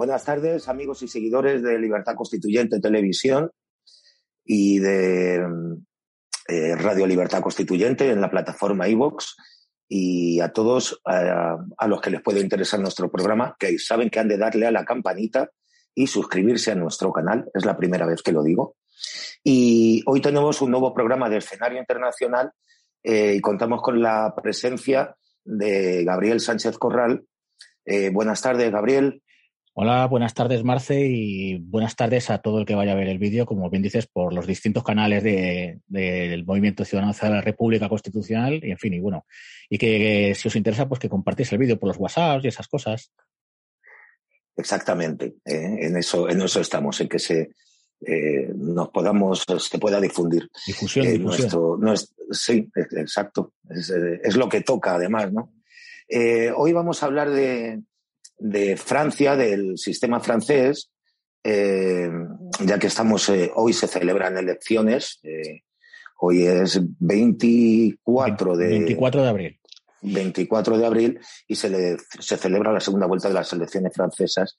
Buenas tardes, amigos y seguidores de Libertad Constituyente Televisión y de eh, Radio Libertad Constituyente en la plataforma iVox y a todos a, los que les puede interesar nuestro programa, que saben que han de darle a la campanita y suscribirse a nuestro canal. Es la primera vez que lo digo. Y hoy tenemos un nuevo programa de escenario internacional eh, y contamos con la presencia de Gabriel Sánchez Corral. Eh, buenas tardes, Gabriel. Hola, buenas tardes, Marce, y buenas tardes a todo el que vaya a ver el vídeo, como bien dices, por los distintos canales del de, Movimiento Ciudadano de la República Constitucional, y en fin, y bueno, y que, si os interesa, pues que compartáis el vídeo por los WhatsApp y esas cosas. Exactamente, ¿eh? en eso, en eso estamos, en que se eh, nos podamos, se pueda difundir. Difusión, eh, difusión. Nuestro, nuestro, sí, exacto, es, es, lo que toca además, ¿no? hoy vamos a hablar de, de Francia, del sistema francés, eh, ya que estamos, eh, hoy se celebran elecciones, eh, hoy es 24 de, 24 de abril. 24 de abril y se, le, se celebra la segunda vuelta de las elecciones francesas.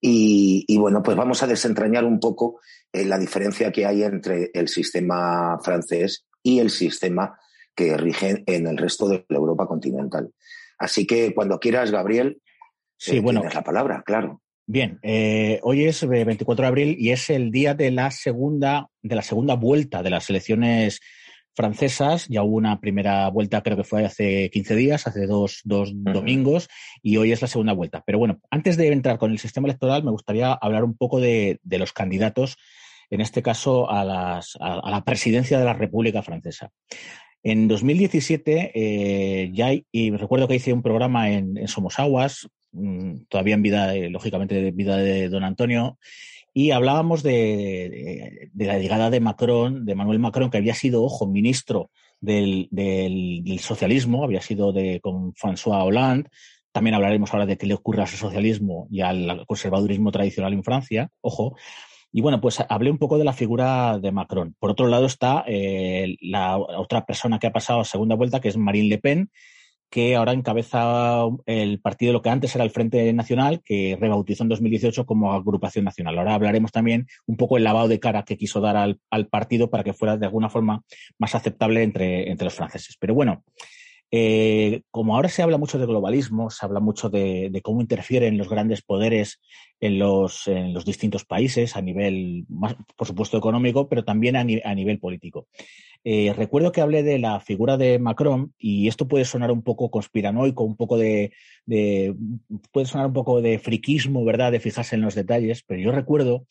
Y, y bueno, pues vamos a desentrañar un poco la diferencia que hay entre el sistema francés y el sistema que rige en el resto de la Europa continental. Así que cuando quieras, Gabriel, Sí, bueno. Tienes la palabra, claro. Bien, eh, hoy es 24 de abril y es el día de la segunda, de la segunda vuelta de las elecciones francesas. Ya hubo una primera vuelta, creo que fue hace 15 días, hace dos, dos uh -huh. domingos, y hoy es la segunda vuelta. Pero bueno, antes de entrar con el sistema electoral, me gustaría hablar un poco de, de los candidatos, en este caso a, las, a, a, la presidencia de la República Francesa. En 2017, eh, ya, y recuerdo que hice un programa en, en Somos Aguas, todavía en vida, lógicamente, de vida de don Antonio, y hablábamos de, de, la llegada de Macron, de Manuel Macron, que había sido, ojo, ministro del, del, del socialismo, había sido de, con François Hollande. También hablaremos ahora de qué le ocurre al socialismo y al conservadurismo tradicional en Francia, ojo. Y bueno, pues hablé un poco de la figura de Macron. Por otro lado está eh, la otra persona que ha pasado a segunda vuelta, que es Marine Le Pen, que ahora encabeza el partido, lo que antes era el Frente Nacional, que rebautizó en 2018 como Agrupación Nacional. Ahora hablaremos también un poco el lavado de cara que quiso dar al, al partido para que fuera de alguna forma más aceptable entre, entre los franceses. Pero bueno, eh, como ahora se habla mucho de globalismo, se habla mucho de, cómo interfieren los grandes poderes en los, en los, distintos países a nivel, por supuesto, económico, pero también a, ni, a nivel político. Eh, recuerdo que hablé de la figura de Macron y esto puede sonar un poco conspiranoico, un poco de, de puede sonar un poco de friquismo, ¿verdad? De fijarse en los detalles, pero yo recuerdo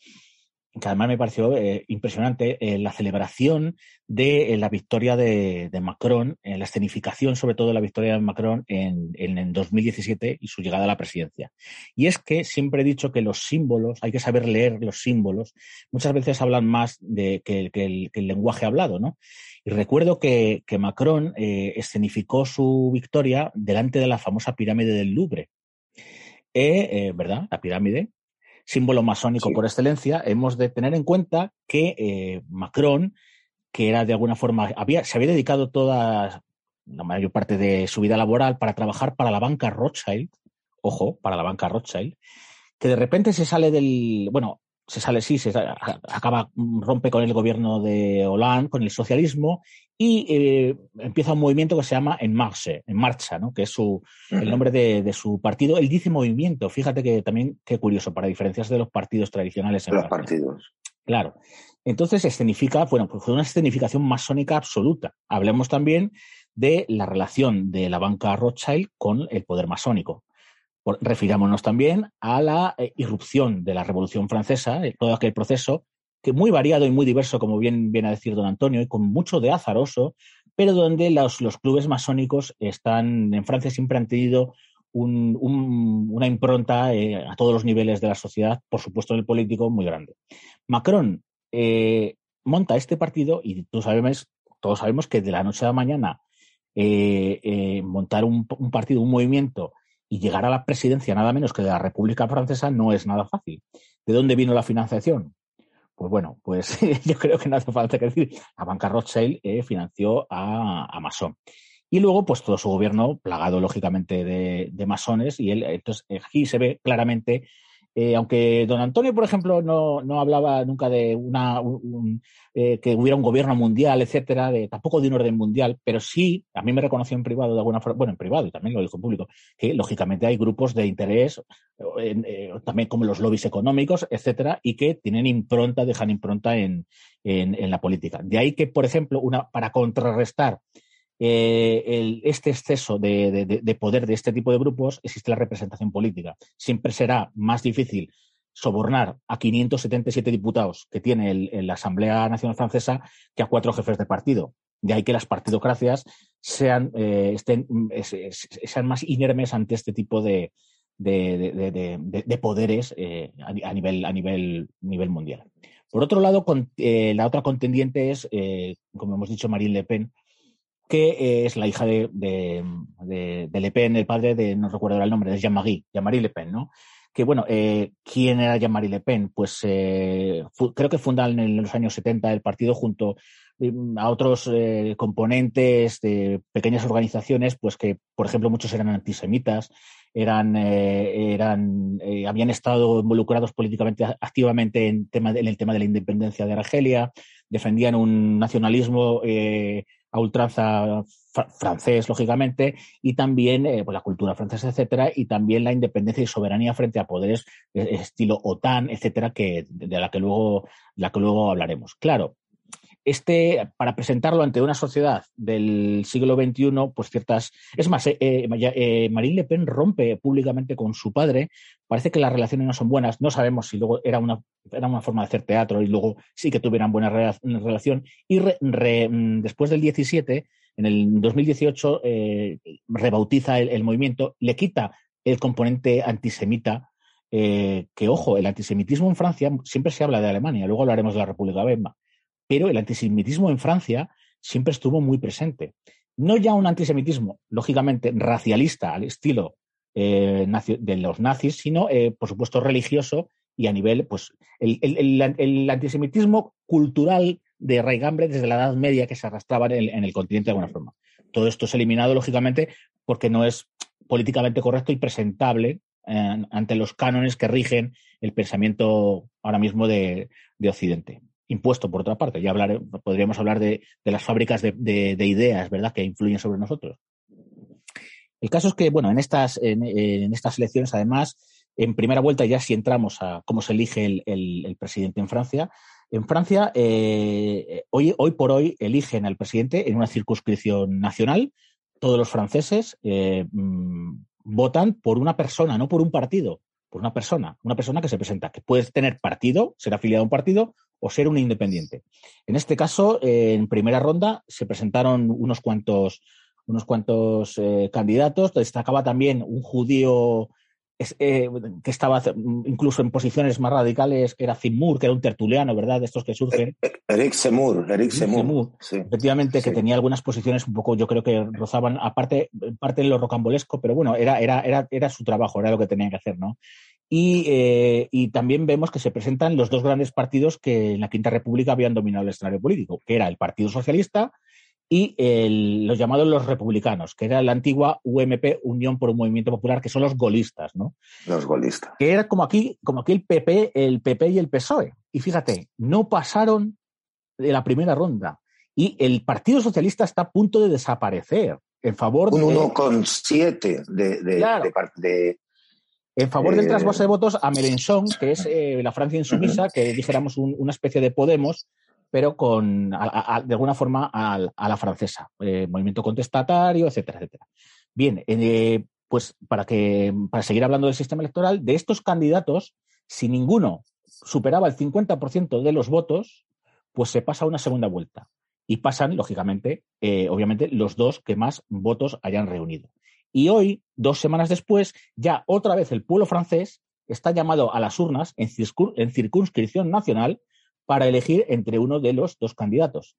que además me pareció eh, impresionante eh, la celebración de eh, la victoria de, Macron, la escenificación sobre todo de la victoria de Macron en, en, en, 2017 y su llegada a la presidencia. Y es que siempre he dicho que los símbolos, hay que saber leer los símbolos, muchas veces hablan más que, el, lenguaje hablado, ¿no? Y recuerdo que, Macron escenificó su victoria delante de la famosa pirámide del Louvre. ¿Verdad? La pirámide, símbolo masónico sí. por excelencia, hemos de tener en cuenta que eh, Macron, que era de alguna forma, había, se había dedicado toda la mayor parte de su vida laboral para trabajar para la banca Rothschild, ojo, para la banca Rothschild, que de repente se sale del, bueno, se sale, sí, se acaba, rompe con el gobierno de Hollande, con el socialismo, y eh, empieza un movimiento que se llama En Marche, En Marcha, ¿no? que es su, el nombre de, de, su partido. Él dice movimiento, fíjate que también qué curioso, para diferenciarse de los partidos tradicionales. En los Francia. partidos. Claro. Entonces, escenifica, bueno, pues fue una escenificación masónica absoluta. Hablemos también de la relación de la banca Rothschild con el poder masónico. Refirámonos también a la eh, irrupción de la Revolución Francesa, eh, todo aquel proceso que muy variado y muy diverso, como bien viene a decir don Antonio, y con mucho de azaroso, pero donde los, clubes masónicos están, en Francia siempre han tenido una impronta eh, a todos los niveles de la sociedad, por supuesto en el político, muy grande. Macron monta este partido y tú sabes, todos sabemos que de la noche a la mañana montar un, partido, un movimiento y llegar a la presidencia nada menos que de la República Francesa no es nada fácil. ¿De dónde vino la financiación? Pues bueno, pues yo creo que no hace falta que decir. La banca Rothschild eh, financió a, a Masón. Y luego, pues todo su gobierno plagado, lógicamente, de, de masones. Y él, entonces, aquí se ve claramente eh, aunque don Antonio, por ejemplo, no, no hablaba nunca de una, eh, que hubiera un gobierno mundial, etcétera, de, tampoco de un orden mundial, pero sí, a mí me reconoció en privado de alguna forma, bueno, en privado y también lo dijo en público, que lógicamente hay grupos de interés, eh, también como los lobbies económicos, etcétera, y que tienen impronta, dejan impronta en, en, en la política. De ahí que, por ejemplo, una, para contrarrestar eh, este exceso de, poder de este tipo de grupos, existe la representación política. Siempre será más difícil sobornar a 577 diputados que tiene la Asamblea Nacional Francesa que a cuatro jefes de partido. De ahí que las partidocracias sean, eh, estén, sean más inermes ante este tipo de, poderes eh, a, nivel, a nivel, nivel mundial. Por otro lado, la otra contendiente es, como hemos dicho, Marine Le Pen, que es la hija de, Le Pen, el padre de, no recuerdo el nombre, es Jean-Marie, Jean-Marie Le Pen, ¿no? Que bueno, eh, ¿quién era Jean-Marie Le Pen? Pues eh, creo que funda en los años 70 el partido junto a otros eh, componentes de pequeñas organizaciones, pues que, por ejemplo, muchos eran antisemitas, eran, eran habían estado involucrados políticamente activamente en, tema en el tema de la independencia de Argelia, defendían un nacionalismo a ultranza francés, lógicamente, y también eh, pues la cultura francesa, etcétera, y también la independencia y soberanía frente a poderes eh, estilo OTAN, etcétera, que, de la que luego, la que luego hablaremos. Claro, este, para presentarlo ante una sociedad del siglo XXI, pues ciertas. Es más, eh, eh, Marine Le Pen rompe públicamente con su padre. Parece que las relaciones no son buenas. No sabemos si luego era una, era una forma de hacer teatro y luego sí que tuvieran buena relación. Y mm, después del 17, en el 2018, eh, rebautiza el, movimiento, le quita el componente antisemita. que ojo, el antisemitismo en Francia siempre se habla de Alemania, luego hablaremos de la República Weimar pero el antisemitismo en Francia siempre estuvo muy presente. No ya un antisemitismo, lógicamente, racialista al estilo eh, de los nazis, sino, eh, por supuesto, religioso y a nivel, pues, el, antisemitismo cultural de raigambre desde la Edad Media que se arrastraba en el, continente de alguna forma. Todo esto es eliminado, lógicamente, porque no es políticamente correcto y presentable eh, ante los cánones que rigen el pensamiento ahora mismo de Occidente impuesto, por otra parte. Ya hablaré, podríamos hablar de, las fábricas de, ideas, ¿verdad?, que influyen sobre nosotros. El caso es que, bueno, en estas, en, estas elecciones, además, en primera vuelta, ya si entramos a cómo se elige el, presidente en Francia, en Francia, eh, hoy, hoy por hoy eligen al presidente en una circunscripción nacional. Todos los franceses eh, mm, votan por una persona, no por un partido, por una persona, una persona que se presenta, que puede tener partido, ser afiliado a un partido o ser un independiente. En este caso, en primera ronda se presentaron unos cuantos, unos cuantos eh, candidatos. Destacaba también un judío eh, que estaba incluso en posiciones más radicales, que era Zimur, que era un tertuliano, ¿verdad? De estos que surgen. E-, Eric Semur, Eric Semur. Efectivamente, que tenía algunas posiciones un poco, yo creo que rozaban, aparte, parte de lo rocambolesco, pero bueno, era, era, era, era su trabajo, era lo que tenían que hacer, ¿no? Eh, y, también vemos que se presentan los dos grandes partidos que en la Quinta República habían dominado el escenario político, que era el Partido Socialista y los llamados los republicanos, que era la antigua UMP, Unión por un Movimiento Popular, que son los golistas, ¿no? Los golistas. Que era como aquí, como aquí el PP, el PP y el PSOE. Y fíjate, no pasaron de la primera ronda. Y el Partido Socialista está a punto de desaparecer en favor un de... Un 1,7 de, de, de, En favor del trasvase de votos a Mélenchon, que es la Francia insumisa, que dijéramos una especie de Podemos, pero con, de alguna forma a, la francesa, movimiento contestatario, etcétera, etcétera. Bien, pues para, que, para seguir hablando del sistema electoral, de estos candidatos, si ninguno superaba el 50% de los votos, pues se pasa a una segunda vuelta. Y pasan, lógicamente, eh, obviamente, los dos que más votos hayan reunido. Y hoy, dos semanas después, ya otra vez el pueblo francés está llamado a las urnas en, circunscripción nacional para elegir entre uno de los dos candidatos.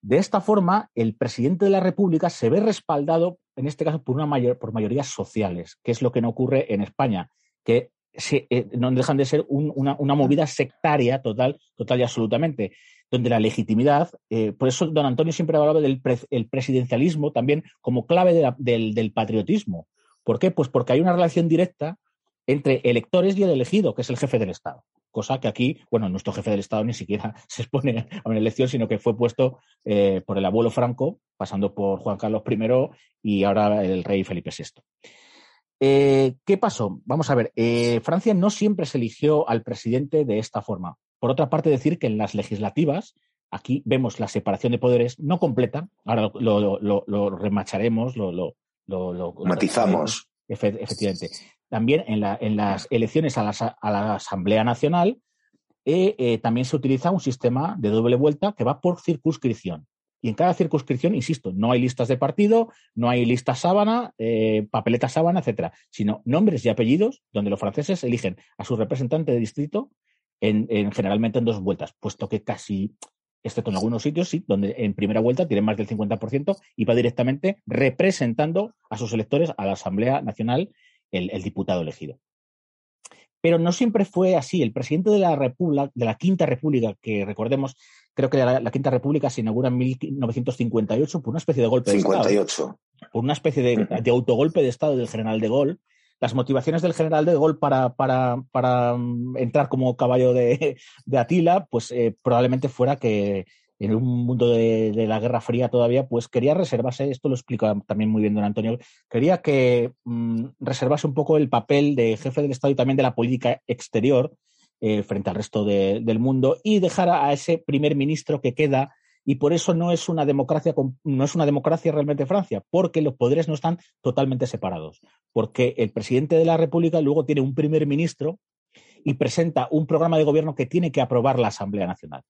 De esta forma, el presidente de la República se ve respaldado, en este caso, por, una mayor, por mayorías sociales, que es lo que no ocurre en España, que eh, no dejan de ser una, movida sectaria total, total y absolutamente, donde la legitimidad, eh, por eso don Antonio siempre hablaba del presidencialismo también como clave del, del patriotismo. ¿Por qué? Pues porque hay una relación directa entre electores y el elegido, que es el jefe del Estado. Cosa que aquí, bueno, nuestro jefe del Estado ni siquiera se expone a una elección, sino que fue puesto eh, por el abuelo Franco, pasando por Juan Carlos I y ahora el rey Felipe VI. Eh, ¿Qué pasó? Vamos a ver, eh, Francia no siempre se eligió al presidente de esta forma. Por otra parte, decir que en las legislativas, aquí vemos la separación de poderes no completa, ahora lo, remacharemos, lo, matizamos. efectivamente. También en, las elecciones a la, Asamblea Nacional eh, también se utiliza un sistema de doble vuelta que va por circunscripción. Y en cada circunscripción, insisto, no hay listas de partido, no hay listas sábana, eh, papeleta sábana, etcétera, sino nombres y apellidos donde los franceses eligen a su representante de distrito en, generalmente en dos vueltas, puesto que casi, excepto en algunos sitios, sí, donde en primera vuelta tienen más del 50% y va directamente representando a sus electores a la Asamblea Nacional el diputado elegido. Pero no siempre fue así. El presidente de la República, de la Quinta República, que recordemos, creo que la, Quinta República se inaugura en 1958 por una especie de golpe de Estado. Por una especie de, autogolpe de Estado del general de Gaulle. Las motivaciones del general de Gaulle para, para, mm, entrar como caballo de, Atila, pues eh, probablemente fuera que en un mundo de, la Guerra Fría todavía, pues quería reservarse, esto lo explica también muy bien don Antonio, quería que mm, reservase un poco el papel de jefe del Estado y también de la política exterior eh, frente al resto del mundo y dejar a ese primer ministro que queda y por eso no es una democracia no es una democracia realmente Francia, porque los poderes no están totalmente separados, porque el presidente de la República luego tiene un primer ministro y presenta un programa de gobierno que tiene que aprobar la Asamblea Nacional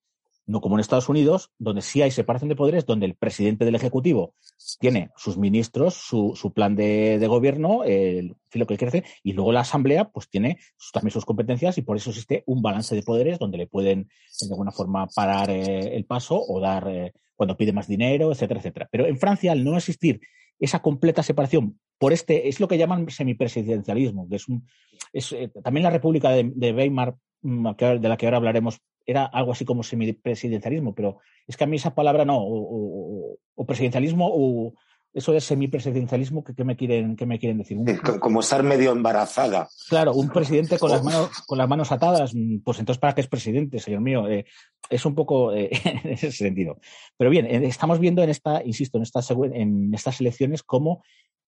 no como en Estados Unidos, donde sí hay separación de poderes, donde el presidente del Ejecutivo tiene sus ministros, su, plan de, gobierno, el filo que crece, y luego la Asamblea pues tiene también sus competencias y por eso existe un balance de poderes donde le pueden de alguna forma parar eh, el paso o dar eh, cuando pide más dinero, etcétera, etcétera. Pero en Francia, al no existir esa completa separación por este, es lo que llaman semipresidencialismo, que es un, es, eh, también la República de, de Weimar mm, de la que ahora hablaremos era algo así como semipresidencialismo, pero es que a mí esa palabra no, o, presidencialismo o eso de semipresidencialismo que, me quieren que me quieren decir. como estar medio embarazada. Claro, un presidente con las manos con las manos atadas, pues entonces para qué es presidente, señor mío, eh, es un poco eh, en ese sentido. Pero bien, eh, estamos viendo en esta, insisto, en estas en estas elecciones cómo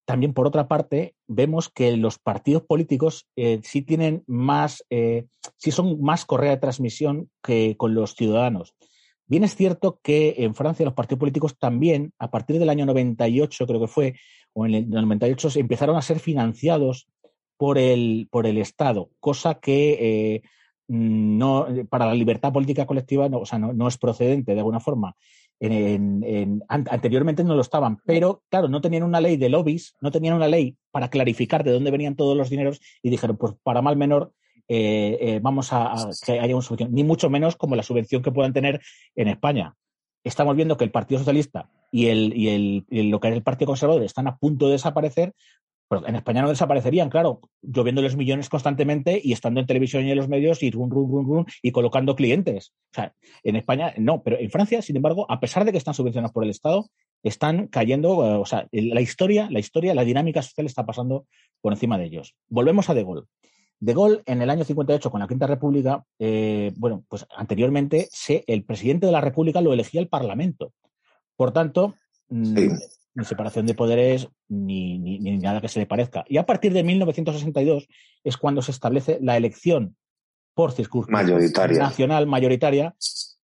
también, por otra parte, vemos que los partidos políticos eh, sí tienen más, eh, sí son más correa de transmisión que con los ciudadanos. Bien es cierto que en Francia los partidos políticos también, a partir del año 98, creo que fue, o en el 98, empezaron a ser financiados por el, por el Estado, cosa que eh, no, para la libertad política colectiva no, o sea, no es procedente de alguna forma anteriormente no lo estaban, pero claro, no tenían una ley de lobbies, no tenían una ley para clarificar de dónde venían todos los dineros y dijeron, pues para mal menor, eh, eh, vamos a, que haya una subvención, ni mucho menos como la subvención que puedan tener en España. Estamos viendo que el Partido Socialista y, el, y, el, y lo que es el Partido Conservador están a punto de desaparecer pero en España no desaparecerían, claro, lloviéndoles millones constantemente y estando en televisión y en los medios y run, run, run, run, y colocando clientes. O sea, en España no, pero en Francia, sin embargo, a pesar de que están subvencionados por el Estado, están cayendo, eh, o sea, la historia, la historia, la dinámica social está pasando por encima de ellos. Volvemos a De Gaulle. De Gaulle, en el año 58, con la Quinta República, eh, bueno, pues anteriormente se, el presidente de la República lo elegía el Parlamento. Por tanto, mm, ni separación de poderes, ni, ni, ni, nada que se le parezca. Y a partir de 1962 es cuando se establece la elección por circunscripción nacional mayoritaria,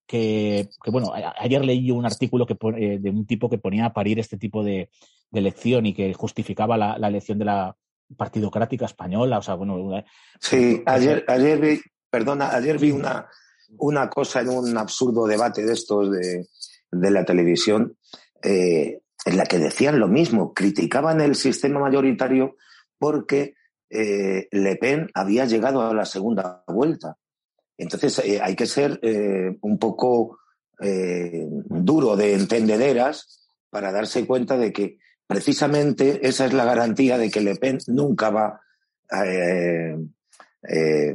que, que, bueno, ayer leí un artículo que eh, de un tipo que ponía a parir este tipo de, de elección y que justificaba la, la, elección de la partidocrática española. O sea, bueno. Sí, ayer, ayer vi, perdona, ayer vi una, una cosa en un absurdo debate de estos de, de la televisión, eh, en la que decían lo mismo, criticaban el sistema mayoritario porque eh, Le Pen había llegado a la segunda vuelta. Entonces eh, hay que ser eh, un poco duro de entendederas para darse cuenta de que precisamente esa es la garantía de que Le Pen nunca va,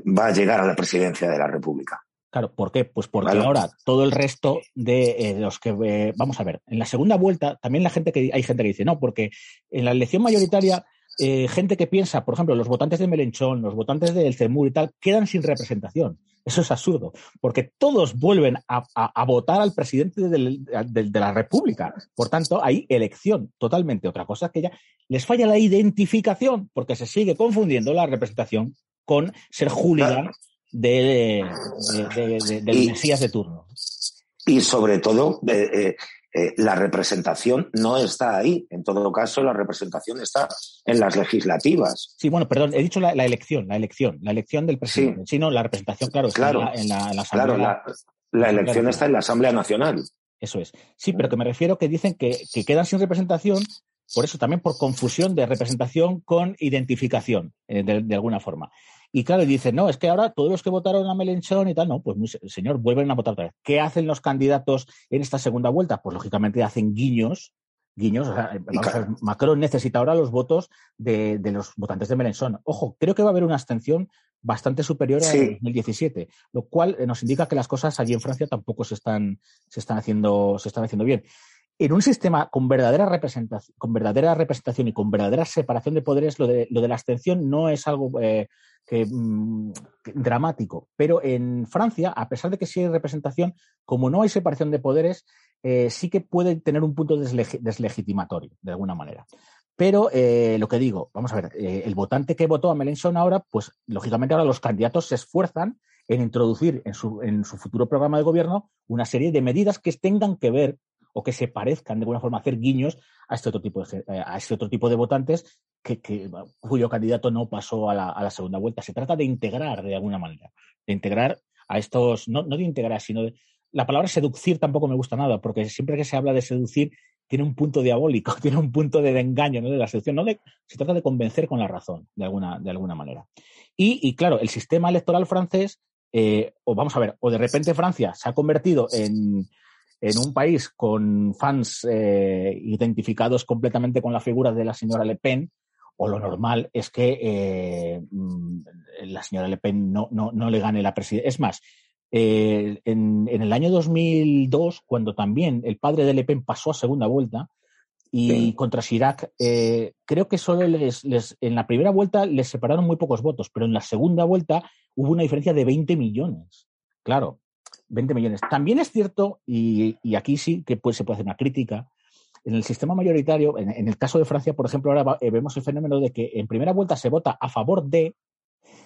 va a llegar a la presidencia de la República. Claro, ¿por qué? Pues porque ¿Vale? ahora todo el resto de, eh, los que eh, vamos a ver, en la segunda vuelta también la gente que hay gente que dice no, porque en la elección mayoritaria eh, gente que piensa, por ejemplo, los votantes de Melenchón, los votantes del CEMUR y tal, quedan sin representación. Eso es absurdo, porque todos vuelven a, a, a votar al presidente de, de, de, la República. Por tanto, hay elección totalmente. Otra cosa es que ya les falla la identificación, porque se sigue confundiendo la representación con ser hooligan de, de, del y, Mesías de turno. Y sobre todo, eh, eh, eh, la representación no está ahí. En todo caso, la representación está en las legislativas. Sí, bueno, perdón, he dicho la, la elección, la elección, la elección del presidente. Sí, sí no, la representación, claro, claro está en la, en la, en la Asamblea. Claro, la, la elección está en la Asamblea Nacional. Eso es. Sí, pero que me refiero que dicen que, que quedan sin representación por eso también por confusión de representación con identificación, de, de, alguna forma. Y claro, dicen, no, es que ahora todos los que votaron a Melenchón y tal, no, pues señor, vuelven a votar otra vez. ¿Qué hacen los candidatos en esta segunda vuelta? Pues lógicamente hacen guiños, guiños. O sea, ver, Macron necesita ahora los votos de, de, los votantes de Melenchón. Ojo, creo que va a haber una abstención bastante superior a sí. 2017, lo cual nos indica que las cosas allí en Francia tampoco se están, se están haciendo, se están haciendo bien en un sistema con verdadera representación, con verdadera representación y con verdadera separación de poderes, lo de, la abstención no es algo eh, mmm, dramático. Pero en Francia, a pesar de que sí hay representación, como no hay separación de poderes, eh, sí que puede tener un punto desleg deslegitimatorio, de alguna manera. Pero eh, lo que digo, vamos a ver, el votante que votó a Mélenchon ahora, pues lógicamente ahora los candidatos se esfuerzan en introducir en su futuro programa de gobierno una serie de medidas que tengan que ver o que se parezcan de alguna forma a hacer guiños a este otro tipo de, eh, a este otro tipo de votantes que, cuyo candidato no pasó a la, segunda vuelta. Se trata de integrar de alguna manera, de integrar a estos, no, no de integrar, sino de... La palabra seducir tampoco me gusta nada, porque siempre que se habla de seducir tiene un punto diabólico, tiene un punto de, engaño, ¿no? de la seducción, no se trata de convencer con la razón, de alguna, de alguna manera. Y, y claro, el sistema electoral francés, eh, o vamos a ver, o de repente Francia se ha convertido en, en un país con fans eh, identificados completamente con la figura de la señora Le Pen, o lo normal es que eh, mm, la señora Le Pen no, no, no le gane la presidencia. Es más, eh, en, en, el año 2002, cuando también el padre de Le Pen pasó a segunda vuelta y sí. contra Chirac, eh, creo que solo les, les, en la primera vuelta les separaron muy pocos votos, pero en la segunda vuelta hubo una diferencia de 20 millones. Claro, 20 millones. También es cierto, y, y aquí sí que pues, se puede hacer una crítica, en el sistema mayoritario, en, en el caso de Francia, por ejemplo, ahora va, eh, vemos el fenómeno de que en primera vuelta se vota a favor de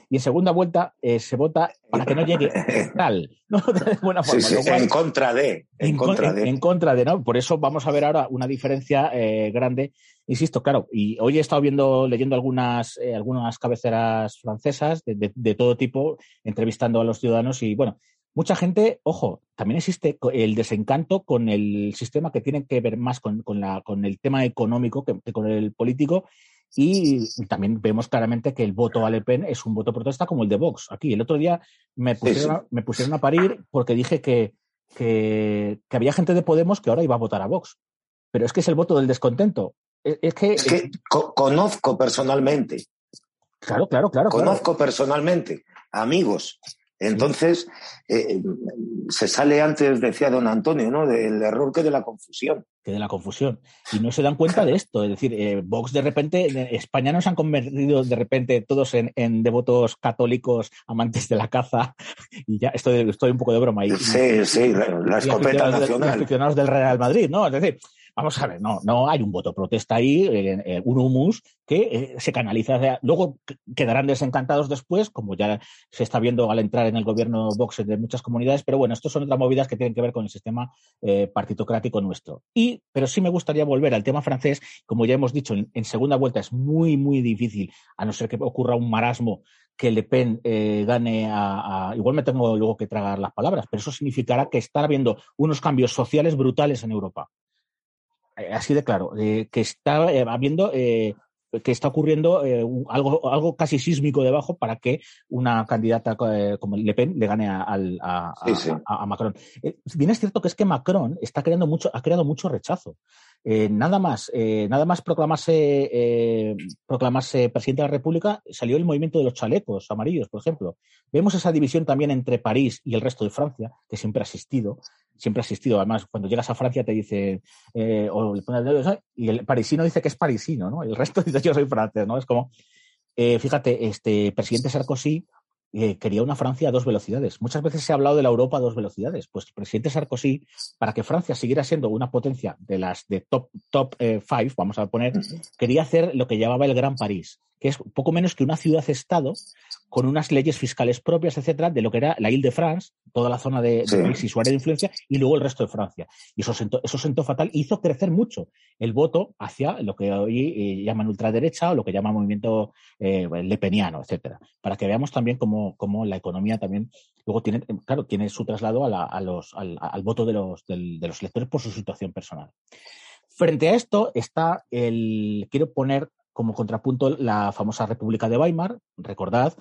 y en segunda vuelta eh, se vota para que no llegue tal. ¿no? De buena forma. Sí, sí, cual, en contra de. En, en, contra de. En, contra de, ¿no? Por eso vamos a ver ahora una diferencia eh, grande. Insisto, claro, y hoy he estado viendo, leyendo algunas, eh, algunas cabeceras francesas de, de, de, todo tipo, entrevistando a los ciudadanos y bueno, mucha gente, ojo, también existe el desencanto con el sistema que tiene que ver más con, con, la, con el tema económico que, que, con el político. Y también vemos claramente que el voto a Le Pen es un voto protesta como el de Vox. Aquí, el otro día me pusieron, sí, sí. Me pusieron a parir porque dije que, que, que, había gente de Podemos que ahora iba a votar a Vox. Pero es que es el voto del descontento. Es, es que, es que co conozco personalmente. Claro, claro, claro. Conozco claro. personalmente amigos entonces, eh, se sale antes, decía don Antonio, ¿no? Del error que de la confusión. Que de la confusión. Y no se dan cuenta de esto. Es decir, eh, Vox de repente, en España no se han convertido de repente todos en, en, devotos católicos, amantes de la caza. Y ya estoy, estoy un poco de broma ahí. Sí, sí, la, la escopeta nacional. Los aficionados del Real Madrid, ¿no? Es decir, vamos a ver, no, no hay un voto protesta ahí, eh, un humus que se canaliza. luego quedarán desencantados después, como ya se está viendo al entrar en el gobierno Vox de muchas comunidades, pero bueno, estos son otras movidas que tienen que ver con el sistema partitocrático nuestro. Y, pero sí me gustaría volver al tema francés, como ya hemos dicho, en, segunda vuelta es muy, muy difícil, a no ser que ocurra un marasmo que Le Pen eh, gane a, Igual me tengo luego que tragar las palabras, pero eso significará que está habiendo unos cambios sociales brutales en Europa. Eh, así de claro, eh, que está habiendo que está ocurriendo algo, algo casi sísmico debajo para que una candidata como Le Pen le gane a, a Macron. bien es cierto que es que Macron está creando mucho, ha creado mucho rechazo. Eh, nada más, eh, nada más proclamarse, eh, proclamarse presidente de la República, salió el movimiento de los chalecos amarillos, por ejemplo. Vemos esa división también entre París y el resto de Francia, que siempre ha existido, siempre ha existido. Además, cuando llegas a Francia te dice, o le pones el y el parisino dice que es parisino, ¿no? El resto dice yo soy francés, ¿no? Es como, fíjate, este presidente Sarkozy eh, quería una Francia a dos velocidades. Muchas veces se ha hablado de la Europa a dos velocidades. Pues el presidente Sarkozy, para que Francia siguiera siendo una potencia de las de top, top eh, five, vamos a poner, quería hacer lo que llamaba el Gran París, que es poco menos que una ciudad-estado con unas leyes fiscales propias, etcétera, de lo que era la Ile-de-France, toda la zona de, de y su área de influencia, y luego el resto de Francia. Y eso sentó, eso sentó fatal, hizo crecer mucho el voto hacia lo que hoy eh, llaman ultraderecha o lo que llaman movimiento eh, lepeniano, etcétera. Para que veamos también cómo, cómo, la economía también luego tiene, claro, tiene su traslado a, a los, al, al, voto de los, del, de los electores por su situación personal. Frente a esto está el, quiero poner como contrapunto la famosa República de Weimar, recordad,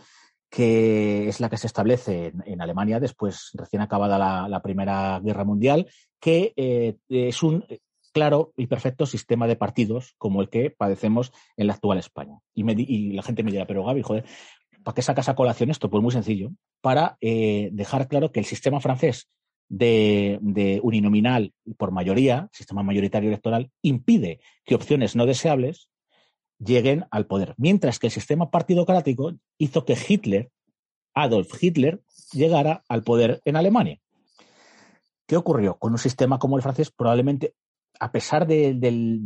que es la que se establece en, Alemania después, recién acabada la, Primera Guerra Mundial, que eh, es un claro y perfecto sistema de partidos como el que padecemos en la actual España. Y, la gente me dirá, pero Gaby, joder, ¿para qué sacas a colación esto? Pues muy sencillo, para eh, dejar claro que el sistema francés de, de uninominal por mayoría, sistema mayoritario electoral, impide que opciones no deseables lleguen al poder. Mientras que el sistema partidocrático hizo que Hitler, Adolf Hitler, llegara al poder en Alemania. ¿Qué ocurrió? Con un sistema como el francés, probablemente, a pesar de,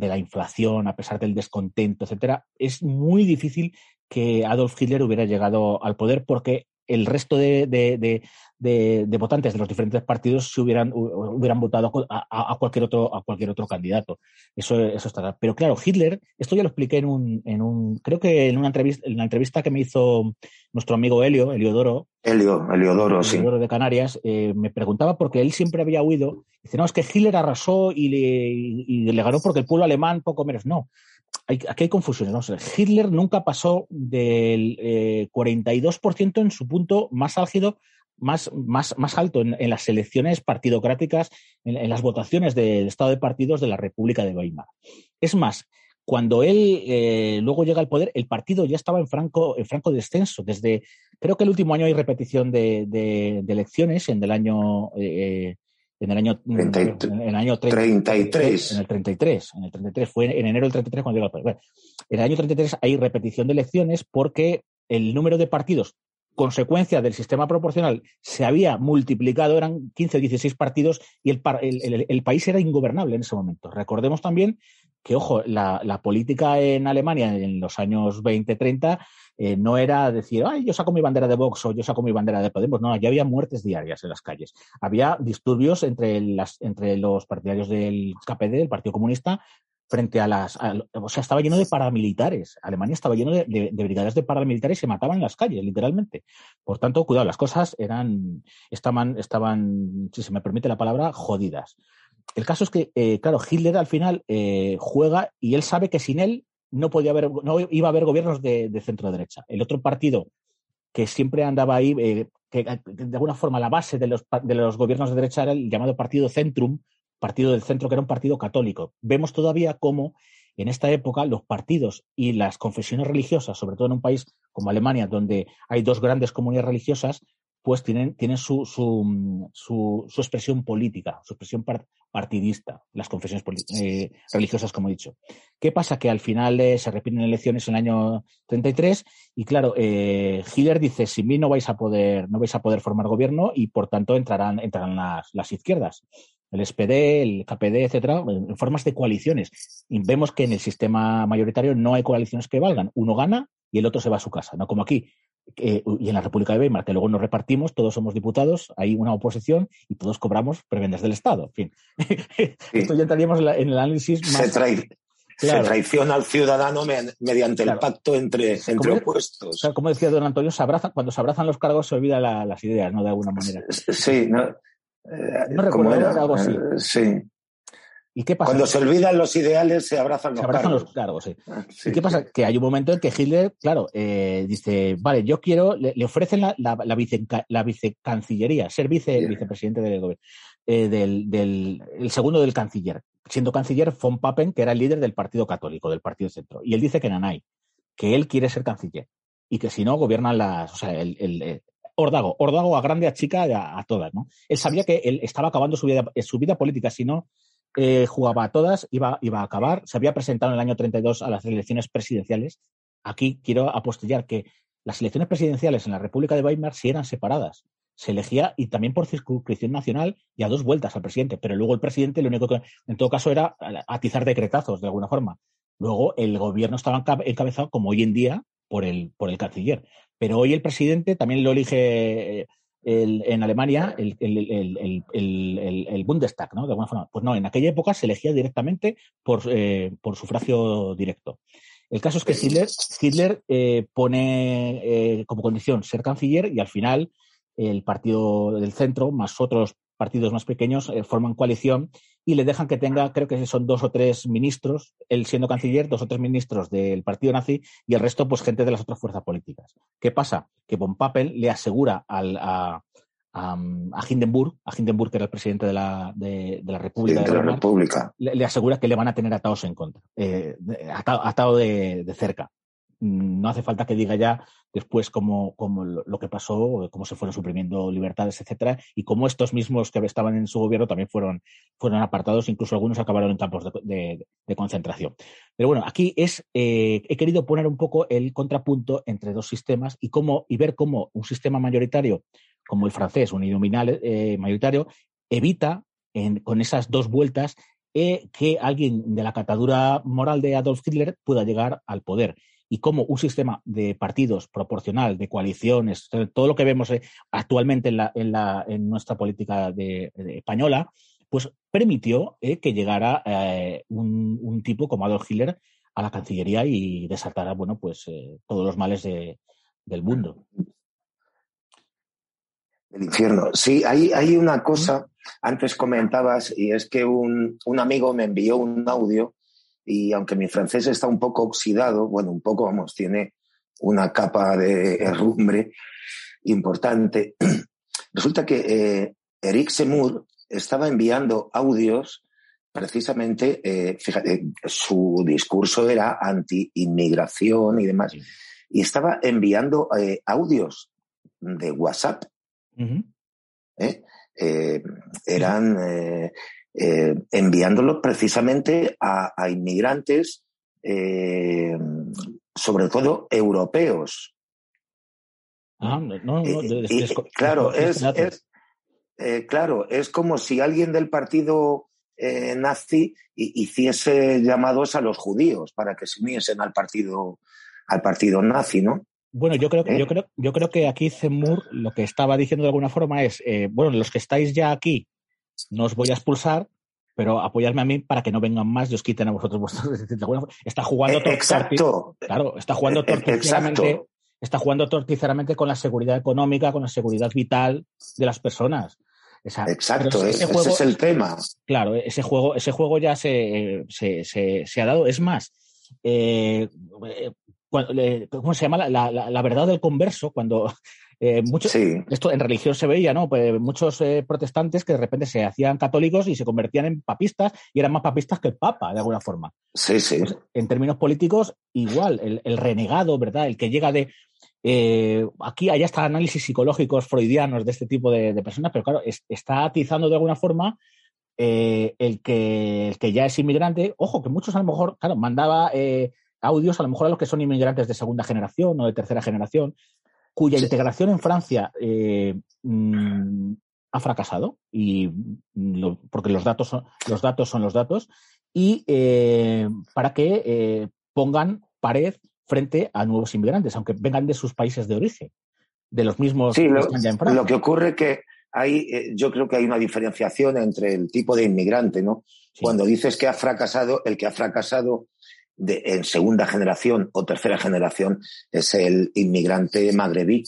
la inflación, a pesar del descontento, etcétera, es muy difícil que Adolf Hitler hubiera llegado al poder porque el resto de, de, votantes de los diferentes partidos se hubieran, hubieran votado a, cualquier otro, a cualquier otro candidato. Eso, eso estará. Pero claro, Hitler, esto ya lo expliqué en un, en un creo que en una entrevista, en la entrevista que me hizo nuestro amigo Helio, Heliodoro. Helio, Heliodoro, sí. de Canarias, eh, me preguntaba porque él siempre había oído, dice, no, es que Hitler arrasó y le, y le ganó porque el pueblo alemán poco menos. No, aquí hay confusiones. Hitler nunca pasó del 42% eh, en su punto más álgido, más, más, más alto en, las elecciones partidocráticas, en, las votaciones del Estado de partidos de la República de Weimar. Es más, cuando él eh, luego llega al poder, el partido ya estaba en franco, en franco descenso. Desde, creo que el último año hay repetición de, elecciones, en el año eh, en el año, en el año 33. En el 33, en el 33, fue en enero del 33 cuando llegó al poder. en el año 33 hay repetición de elecciones porque el número de partidos, consecuencia del sistema proporcional, se había multiplicado, eran 15 o 16 partidos y el, el, el país era ingobernable en ese momento. Recordemos también que, ojo, la, la, política en Alemania en los años 20-30 eh, no era decir, ay, yo saco mi bandera de Vox o yo saco mi bandera de Podemos. No, ya había muertes diarias en las calles. Había disturbios entre, las, entre los partidarios del KPD, del Partido Comunista, frente a las. o sea, estaba lleno de paramilitares. Alemania estaba lleno de, de, brigadas de paramilitares y se mataban en las calles, literalmente. Por tanto, cuidado, las cosas eran. Estaban, estaban si se me permite la palabra, jodidas el caso es que, eh, claro, Hitler al final eh, juega y él sabe que sin él no podía haber, no iba a haber gobiernos de, centro derecha. El otro partido que siempre andaba ahí, eh, que, de alguna forma la base de los, de los gobiernos de derecha era el llamado Partido Centrum, Partido del Centro, que era un partido católico. Vemos todavía cómo en esta época los partidos y las confesiones religiosas, sobre todo en un país como Alemania, donde hay dos grandes comunidades religiosas, pues tienen, tienen su, su, su, su, expresión política, su expresión partidista, las confesiones eh, religiosas, como he dicho. ¿Qué pasa? Que al final eh, se repiten elecciones en el año 33 y claro, eh, Hitler dice, sin mí no vais a poder, no vais a poder formar gobierno y por tanto entrarán, entrarán las, las izquierdas. el SPD, el KPD, etcétera, en formas de coaliciones. Y vemos que en el sistema mayoritario no hay coaliciones que valgan. Uno gana y el otro se va a su casa, no como aquí. Y en la República de Weimar, que luego nos repartimos, todos somos diputados, hay una oposición y todos cobramos prebendas del Estado. En fin, esto ya entraríamos en, el análisis más... Se, traiciona al ciudadano mediante el pacto entre, entre opuestos. como decía don Antonio, se cuando se abrazan los cargos se olvidan las ideas, ¿no? De alguna manera. Sí, no, no recuerdo, algo así. Eh, sí. ¿Y qué pasa? Cuando se olvidan los ideales, se abrazan los se abrazan cargos. los cargos, sí. Ah, ¿Y qué pasa? Que hay un momento en que Hitler, claro, eh, dice, vale, yo quiero, le, ofrecen la, la, la, la, vicecancillería, ser vice, vicepresidente del gobierno, eh, del, del el segundo del canciller. Siendo canciller, von Papen, que era el líder del Partido Católico, del Partido Centro. Y él dice que Nanay, que él quiere ser canciller. Y que si no, gobiernan las, o sea, el, el, Ordago, Ordago a grande, a chica, a, a, todas, ¿no? Él sabía que él estaba acabando su vida, su vida política, si no eh, jugaba a todas, iba, iba a acabar. Se había presentado en el año 32 a las elecciones presidenciales. Aquí quiero apostillar que las elecciones presidenciales en la República de Weimar sí eran separadas. Se elegía y también por circunscripción nacional y a dos vueltas al presidente, pero luego el presidente lo único que en todo caso era atizar decretazos de alguna forma. Luego el gobierno estaba encabezado como hoy en día por el, por el canciller. Pero hoy el presidente también lo elige en Alemania el, el, Bundestag, ¿no? De alguna forma. Pues no, en aquella época se elegía directamente por, eh, por sufragio directo. El caso es que Hitler, Hitler eh, pone eh, como condición ser canciller y al final el partido del centro, más otros partidos más pequeños, forman coalición y le dejan que tenga, creo que son dos o tres ministros, él siendo canciller, dos o tres ministros del partido nazi y el resto, pues gente de las otras fuerzas políticas. ¿Qué pasa? Que Von Papen le asegura al, a, a, Hindenburg, a Hindenburg, que era el presidente de la, de, la República, de la República. Le, asegura que le van a tener atados en contra, eh, atado, de, de cerca no hace falta que diga ya después cómo, cómo lo que pasó, cómo se fueron suprimiendo libertades, etcétera, y cómo estos mismos que estaban en su gobierno también fueron, fueron apartados, incluso algunos acabaron en campos de, concentración. Pero bueno, aquí es, eh, he querido poner un poco el contrapunto entre dos sistemas y cómo, y ver cómo un sistema mayoritario como el francés, un nominal eh, mayoritario, evita con esas dos vueltas eh, que alguien de la catadura moral de Adolf Hitler pueda llegar al poder y cómo un sistema de partidos proporcional, de coaliciones, todo lo que vemos eh, actualmente en, la, en, la, en nuestra política de, española, pues permitió eh, que llegara eh, un, tipo como Adolf Hitler a la Cancillería y desatara, bueno, pues todos los males del mundo. El infierno. Sí, hay, hay una cosa, antes comentabas, y es que un, un amigo me envió un audio y aunque mi francés está un poco oxidado, bueno, un poco, vamos, tiene una capa de herrumbre importante, resulta que eh, Eric Semur estaba enviando audios precisamente, eh, fíjate, su discurso era anti-inmigración y demás, y estaba enviando eh, audios de WhatsApp. eran eh, enviándolos precisamente a, inmigrantes, eh, sobre todo europeos. Ah, no, claro, es, eh, claro, es como si alguien del partido nazi hiciese llamados a los judíos para que se uniesen al partido, al partido nazi, ¿no? Bueno, yo creo, que yo creo, yo creo que aquí Zemmour lo que estaba diciendo de alguna forma es, bueno, los que estáis ya aquí no os voy a expulsar, pero apoyarme a mí para que no vengan más y os quiten a vosotros vuestros. Está jugando eh, Exacto. Claro, está jugando eh, eh, torticeramente, está jugando torticeramente con la seguridad económica, con la seguridad vital de las personas. Exacto, ese, es el tema. Claro, ese juego, ese juego ya se, se, se, ha dado. Es más, ¿cómo se llama? La, la, la, verdad del converso, cuando eh, muchos, Esto en religión se veía, ¿no? Pues muchos eh, protestantes que de repente se hacían católicos y se convertían en papistas y eran más papistas que el Papa, de alguna forma. Sí, sí. Pues, en términos políticos, igual, el, renegado, ¿verdad? El que llega de. Eh, aquí hay hasta análisis psicológicos freudianos de este tipo de, personas, pero claro, está atizando de alguna forma el, que, el que ya es inmigrante. Ojo, que muchos a lo mejor, claro, mandaba audios a lo mejor a los que son inmigrantes de segunda generación o de tercera generación, cuya integración en Francia eh, mm, ha fracasado, y porque los datos, son, los datos son los datos, y eh, para que eh, pongan pared frente a nuevos inmigrantes, aunque vengan de sus países de origen, de los mismos sí, que están ya en Francia. Lo que ocurre que hay, yo creo que hay una diferenciación entre el tipo de inmigrante, ¿no? Cuando dices que ha fracasado, el que ha fracasado de, en segunda generación o tercera generación es el inmigrante magrebí.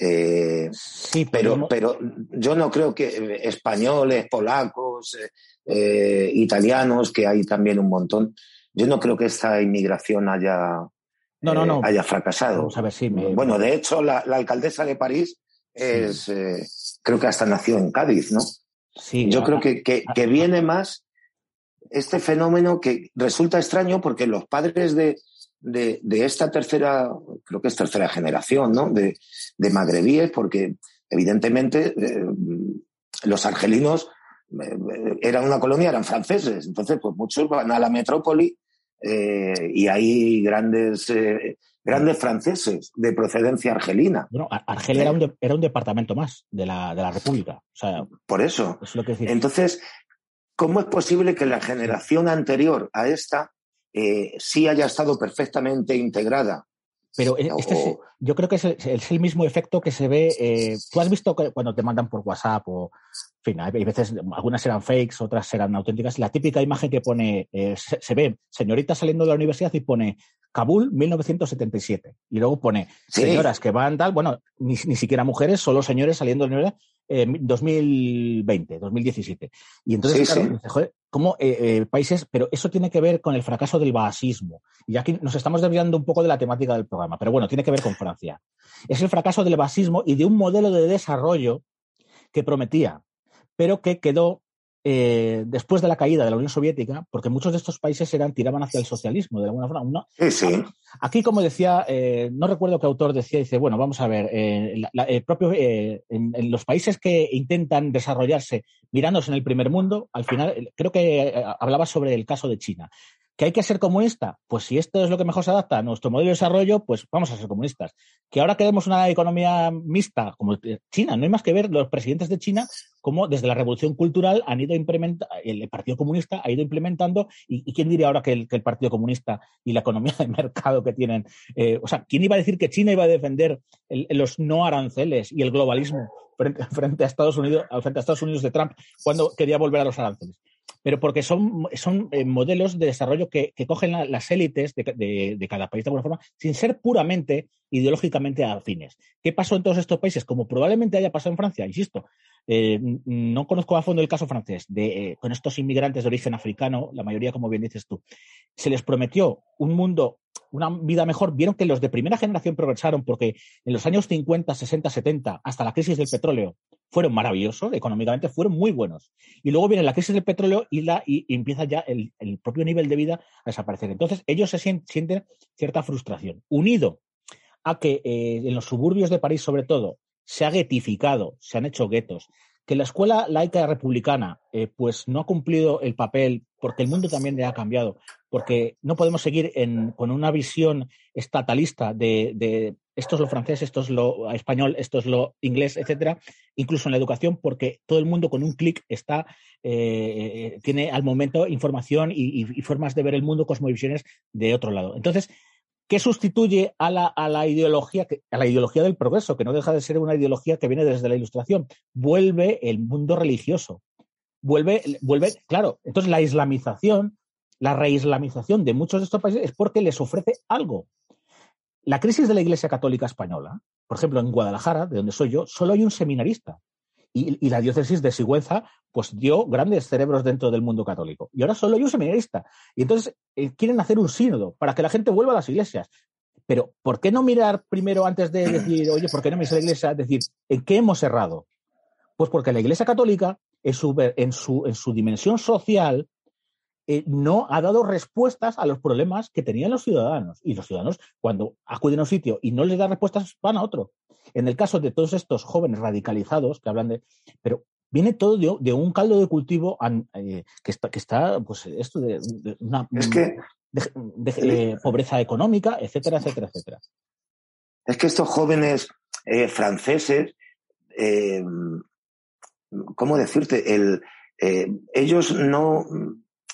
Eh, sí, pero, pero, yo no creo que españoles, polacos, eh, italianos, que hay también un montón, yo no creo que esta inmigración haya, no, no, no. haya fracasado. a ver si me... Bueno, de hecho, la, alcaldesa de París es, creo que hasta nació en Cádiz, ¿no? Sí. Yo creo que, que, viene más este fenómeno que resulta extraño porque los padres de, de, esta tercera, creo que es tercera generación, ¿no? De, de magrebíes, porque evidentemente eh, los argelinos eh, eran una colonia, eran franceses. Entonces, pues muchos van a la metrópoli eh, y hay grandes grandes franceses de procedencia argelina. Bueno, Argelia era un, era un departamento más de la, de la República. O sea, Por eso. Entonces, ¿cómo es posible que la generación anterior a esta eh, sí haya estado perfectamente integrada? Pero e, este yo creo que es el, mismo efecto que se ve. Eh, Tú has visto cuando te mandan por WhatsApp o. En fin, hay veces, algunas eran fakes, otras eran auténticas. La típica imagen que pone, eh, se, ve señorita saliendo de la universidad y pone Kabul 1977. Y luego pone señoras que van tal, bueno, ni, siquiera mujeres, solo señores saliendo de la universidad. 2020, 2017. Y entonces, claro, como eh, eh, países, pero eso tiene que ver con el fracaso del basismo. Y aquí nos estamos desviando un poco de la temática del programa, pero bueno, tiene que ver con Francia. Es el fracaso del basismo y de un modelo de desarrollo que prometía, pero que quedó eh, después de la caída de la Unión Soviética, porque muchos de estos países eran, tiraban hacia el socialismo de alguna forma. Aquí, como decía, eh, no recuerdo qué autor decía, dice, bueno, vamos a ver, eh, el propio, en, en, los países que intentan desarrollarse mirándose en el primer mundo, al final, creo que hablaba sobre el caso de China. ¿Que hay que ser comunista? Pues si esto es lo que mejor se adapta a nuestro modelo de desarrollo, pues vamos a ser comunistas. Que ahora queremos una economía mixta como China, no hay más que ver los presidentes de China como desde la revolución cultural han ido implementando, el Partido Comunista ha ido implementando, y, quién diría ahora que el, Partido Comunista y la economía de mercado que tienen, eh, o sea, ¿quién iba a decir que China iba a defender los no aranceles y el globalismo frente, a Estados Unidos, frente a Estados Unidos de Trump cuando quería volver a los aranceles? pero porque son, son eh, modelos de desarrollo que, cogen las élites de, cada país de alguna forma, sin ser puramente ideológicamente afines. ¿Qué pasó en todos estos países? Como probablemente haya pasado en Francia, insisto, eh, no conozco a fondo el caso francés, de, eh, con estos inmigrantes de origen africano, la mayoría, como bien dices tú, se les prometió un mundo, una vida mejor. Vieron que los de primera generación progresaron porque en los años 50, 60, 70, hasta la crisis del petróleo, fueron maravillosos, económicamente fueron muy buenos. Y luego viene la crisis del petróleo y, la, y, empieza ya el, propio nivel de vida a desaparecer. Entonces, ellos se sienten, cierta frustración. Unido a que eh, en los suburbios de París, sobre todo, se ha guetificado, se han hecho guetos, que la escuela laica republicana eh, pues no ha cumplido el papel porque el mundo también le ha cambiado, porque no podemos seguir con una visión estatalista de, esto es lo francés, esto es lo español, esto es lo inglés, etcétera, incluso en la educación, porque todo el mundo con un clic está eh, tiene al momento información y, y, formas de ver el mundo, cosmovisiones de otro lado. Entonces, ¿Qué sustituye a la, a la, ideología, a la ideología del progreso, que no deja de ser una ideología que viene desde la ilustración? Vuelve el mundo religioso. Vuelve, vuelve, claro, entonces la islamización, la reislamización de muchos de estos países es porque les ofrece algo. La crisis de la Iglesia Católica Española, por ejemplo, en Guadalajara, de donde soy yo, solo hay un seminarista. Y, la diócesis de Sigüenza, pues dio grandes cerebros dentro del mundo católico. Y ahora solo hay un seminarista. Y entonces eh, quieren hacer un sínodo para que la gente vuelva a las iglesias. Pero, ¿por qué no mirar primero antes de decir, oye, ¿por qué no me a la iglesia? Decir, ¿en qué hemos errado? Pues porque la iglesia católica, en su, en su, en su dimensión social, eh, no ha dado respuestas a los problemas que tenían los ciudadanos. Y los ciudadanos, cuando acuden a un sitio y no les da respuestas, van a otro. En el caso de todos estos jóvenes radicalizados que hablan de. Pero viene todo de, un caldo de cultivo eh, que, está, que está, pues, esto de, una. De, pobreza económica, etcétera, etcétera, etcétera. Es que estos jóvenes eh, franceses, eh, ¿cómo decirte? El, eh, ellos no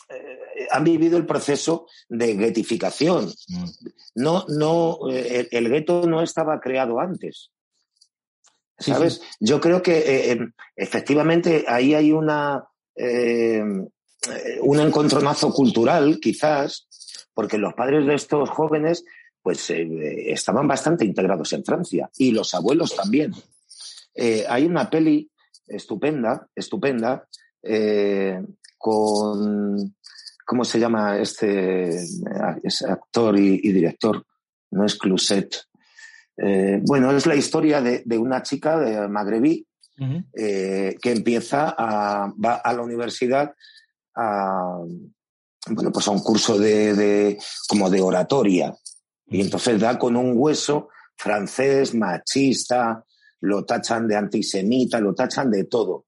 eh, han vivido el proceso de guetificación. Mm. No, no, eh, el, gueto no estaba creado antes. ¿Sabes? Yo creo que em, efectivamente ahí hay una em, un encontronazo cultural, quizás, porque los padres de estos jóvenes pues estaban bastante integrados en Francia y los abuelos también. hay una peli estupenda, estupenda, eh, con, ¿cómo se llama este actor y, director? No es Cluset. Eh, bueno, es la historia de, una chica de magrebí eh, que empieza a, va a la universidad a, bueno, pues a un curso de, como de oratoria. Y entonces da con un hueso francés, machista, lo tachan de antisemita, lo tachan de todo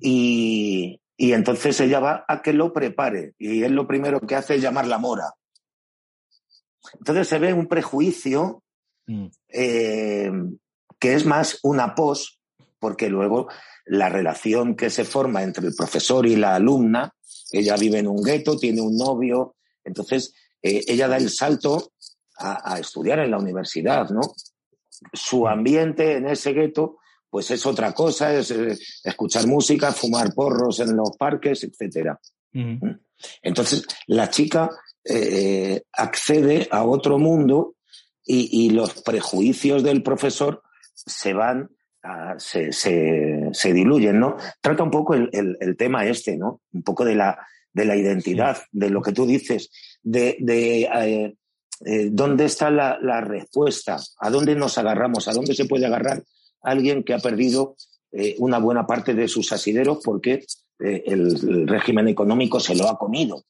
y, entonces ella va a que lo prepare y él lo primero que hace es llamar la mora. Entonces se ve un prejuicio. Eh, que es más una pos, porque luego la relación que se forma entre el profesor y la alumna, ella vive en un gueto, tiene un novio, entonces eh, ella da el salto a, a, estudiar en la universidad, ¿no? Su ambiente en ese gueto pues es otra cosa, es eh, escuchar música, fumar porros en los parques, etc. Mm. Entonces, la chica eh, accede a otro mundo y, los prejuicios del profesor se van, se, se, diluyen, ¿no? Trata un poco el, tema este, ¿no? Un poco de la, de la identidad, de lo que tú dices, de, de eh, dónde está la, la respuesta, a dónde nos agarramos, a dónde se puede agarrar alguien que ha perdido eh, una buena parte de sus asideros porque eh, el, régimen económico se lo ha comido.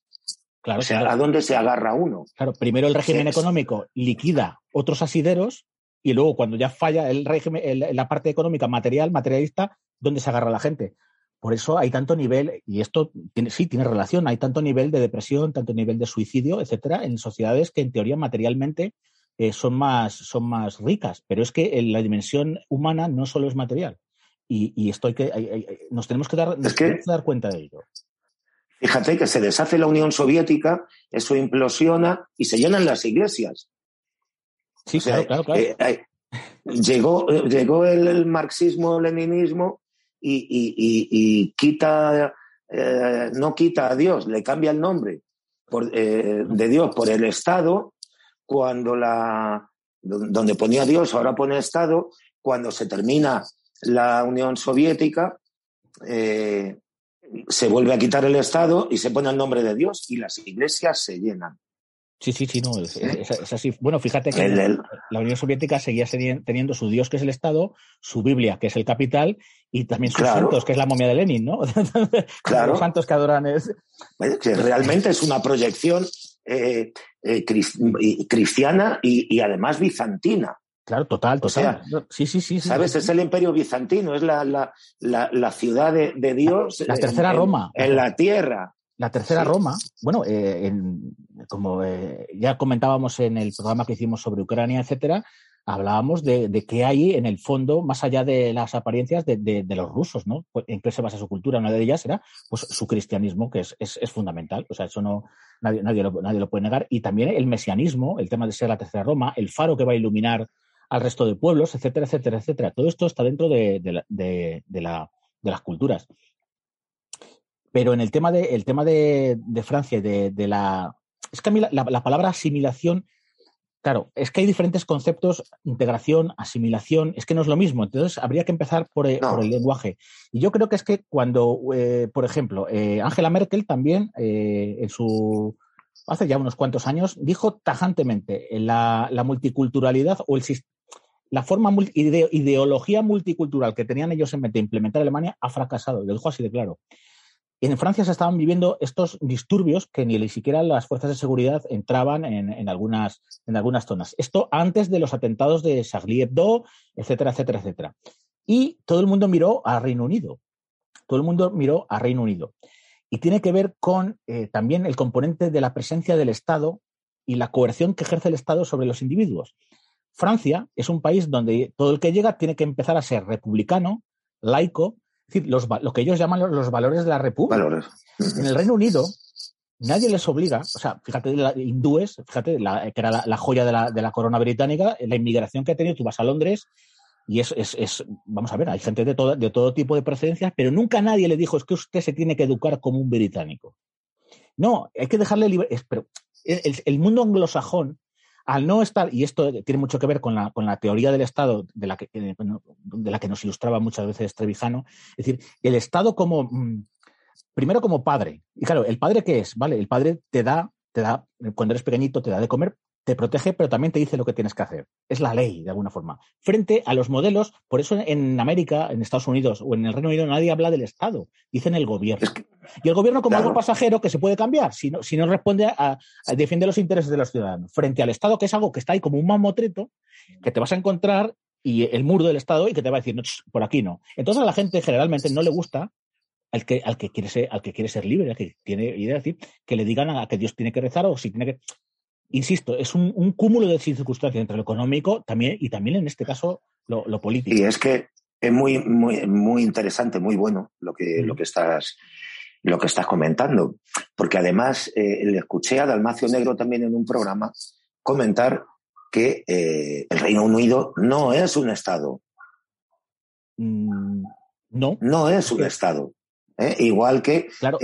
Claro, o sea, ¿a dónde se agarra uno? Claro, primero el régimen económico liquida otros asideros y luego cuando ya falla el régimen, la parte económica material, materialista, ¿dónde se agarra la gente? Por eso hay tanto nivel, y esto tiene, sí tiene relación, hay tanto nivel de depresión, tanto nivel de suicidio, etcétera, en sociedades que en teoría materialmente eh, son, más, son más ricas, pero es que la dimensión humana no solo es material. Y, esto hay que, nos tenemos que, dar, dar cuenta de ello. Fíjate que se deshace la Unión Soviética, eso implosiona y se llenan las iglesias. Sí, claro, claro, eh, eh, llegó, llegó el, marxismo-leninismo y, quita, no quita a Dios, le cambia el nombre de Dios por el Estado cuando la, donde ponía Dios, ahora pone Estado, cuando se termina la Unión Soviética, eh, se vuelve a quitar el Estado y se pone el nombre de Dios y las iglesias se llenan. Sí, sí, sí, no, es, así. Bueno, fíjate que la Unión Soviética seguía teniendo su Dios, que es el Estado, su Biblia, que es el capital, y también sus santos, que es la momia de Lenin, ¿no? claro. Los santos que adoran es. Realmente es una proyección eh, eh, cristiana y, además bizantina. Claro, total, total. sí, sí, sí, ¿Sabes? Es el imperio bizantino, es la, la, ciudad de, Dios. La, tercera Roma. En, la tierra. La tercera Roma, bueno, eh, como ya comentábamos en el programa que hicimos sobre Ucrania, etcétera, hablábamos de, de qué hay en el fondo, más allá de las apariencias de, los rusos, ¿no? Pues, ¿En qué se basa su cultura? Una de ellas era pues, su cristianismo, que es, es, fundamental. O sea, eso no, nadie, nadie, lo, nadie lo puede negar. Y también el mesianismo, el tema de ser la tercera Roma, el faro que va a iluminar al resto de pueblos, etcétera, etcétera, etcétera. Todo esto está dentro de, de, la, de las culturas. Pero en el tema de, el tema de, Francia, de, de la... Es que a mí la palabra asimilación Claro, es que hay diferentes conceptos, integración, asimilación, es que no es lo mismo. Entonces, habría que empezar por, eh, el lenguaje. Y yo creo que es que cuando, eh, por ejemplo, eh, Angela Merkel también, en su, hace ya unos cuantos años, dijo tajantemente la, la multiculturalidad o el, la forma ideología multicultural que tenían ellos en mente de implementar Alemania ha fracasado. Lo dijo así de claro en Francia se estaban viviendo estos disturbios que ni siquiera las fuerzas de seguridad entraban en, algunas, en algunas zonas. Esto antes de los atentados de Charlie Hebdo, etcétera, etcétera, etcétera. Y todo el mundo miró a Reino Unido. Todo el mundo miró a Reino Unido. Y tiene que ver con eh, también el componente de la presencia del Estado y la coerción que ejerce el Estado sobre los individuos. Francia es un país donde todo el que llega tiene que empezar a ser republicano, laico, Es decir, los, lo que ellos llaman los, valores de la República. En el Reino Unido, nadie les obliga, o sea, fíjate, la, hindúes, fíjate, que era la, joya de la, de la, corona británica, la inmigración que ha tenido, tú vas a Londres y es, es, es vamos a ver, hay gente de todo, de todo tipo de procedencias, pero nunca nadie le dijo, es que usted se tiene que educar como un británico. No, hay que dejarle libre. Pero el, mundo anglosajón, al no estar, y esto tiene mucho que ver con la, con la teoría del Estado, de la, que, eh, de la que nos ilustraba muchas veces Trevijano, es decir, el Estado como, mm, primero como padre. Y claro, ¿el padre qué es? ¿Vale? El padre te da, te da, cuando eres pequeñito, te da de comer, te protege, pero también te dice lo que tienes que hacer. Es la ley, de alguna forma. Frente a los modelos, por eso en América, en Estados Unidos o en el Reino Unido nadie habla del Estado, dicen el gobierno. y el gobierno como algo pasajero que se puede cambiar si no, si no responde a, a, defiende los intereses de los ciudadanos. Frente al Estado, que es algo que está ahí como un mamotreto, que te vas a encontrar y el muro del Estado y que te va a decir, no, por aquí no. Entonces a la gente generalmente no le gusta al que, al que quiere ser, al que quiere ser libre, al que tiene idea decir, que le digan a que Dios tiene que rezar o si tiene que insisto, es un, cúmulo de circunstancias entre lo económico también, y también en este caso lo, político. Y es que es muy, muy, muy interesante, muy bueno lo que, lo que estás lo que estás comentando. Porque además eh, le escuché a Dalmacio Negro también en un programa comentar que eh, el Reino Unido no es un Estado. Mm, no. No es un Estado. ¿eh? Igual que, claro,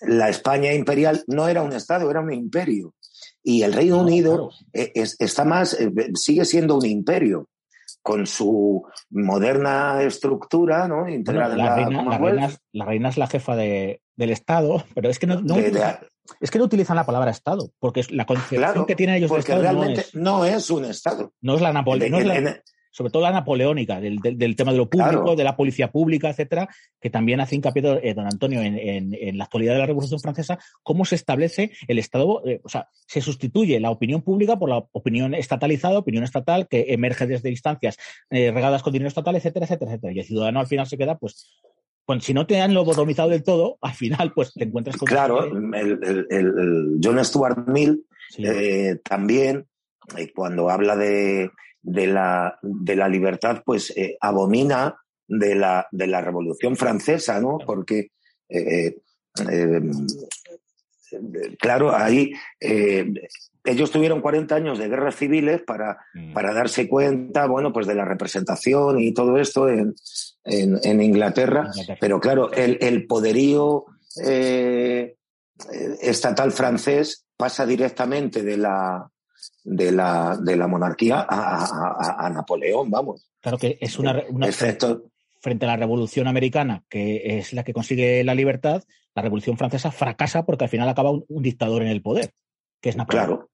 la España imperial no era un Estado, era un imperio. Y el Reino Unido eh, está más, eh, sigue siendo un imperio con su moderna estructura, ¿no? Integrada la, reina, la, reina es, la jefa de, del Estado, pero es que no, es que no utilizan la palabra Estado, porque la concepción que tienen ellos de Estado realmente no es, un Estado. No es la Napoleón sobre todo la napoleónica, del, tema de lo público, de la policía pública, etcétera, que también hace hincapié eh, don Antonio en, la actualidad de la Revolución Francesa, cómo se establece el Estado, eh, o sea, se sustituye la opinión pública por la opinión estatalizada, opinión estatal, que emerge desde instancias eh, regadas con dinero estatal, etcétera, etcétera, etcétera. Y el ciudadano al final se queda, pues, pues si no te han lobotomizado del todo, al final pues te encuentras con... Claro, el, John Stuart Mill también, cuando habla de, de la, de la libertad, pues eh, abomina de la, de la Revolución Francesa, ¿no? Porque, eh, eh, claro, ahí ellos tuvieron 40 años de guerras civiles para, mm. para darse cuenta, bueno, pues de la representación y todo esto en, en, Inglaterra. Pero claro, el, el poderío estatal francés pasa directamente de la, de la, de la monarquía a, Napoleón, vamos. Claro que es una, frente a la Revolución Americana, que es la que consigue la libertad, la Revolución Francesa fracasa porque al final acaba un, dictador en el poder, que es Napoleón. Claro.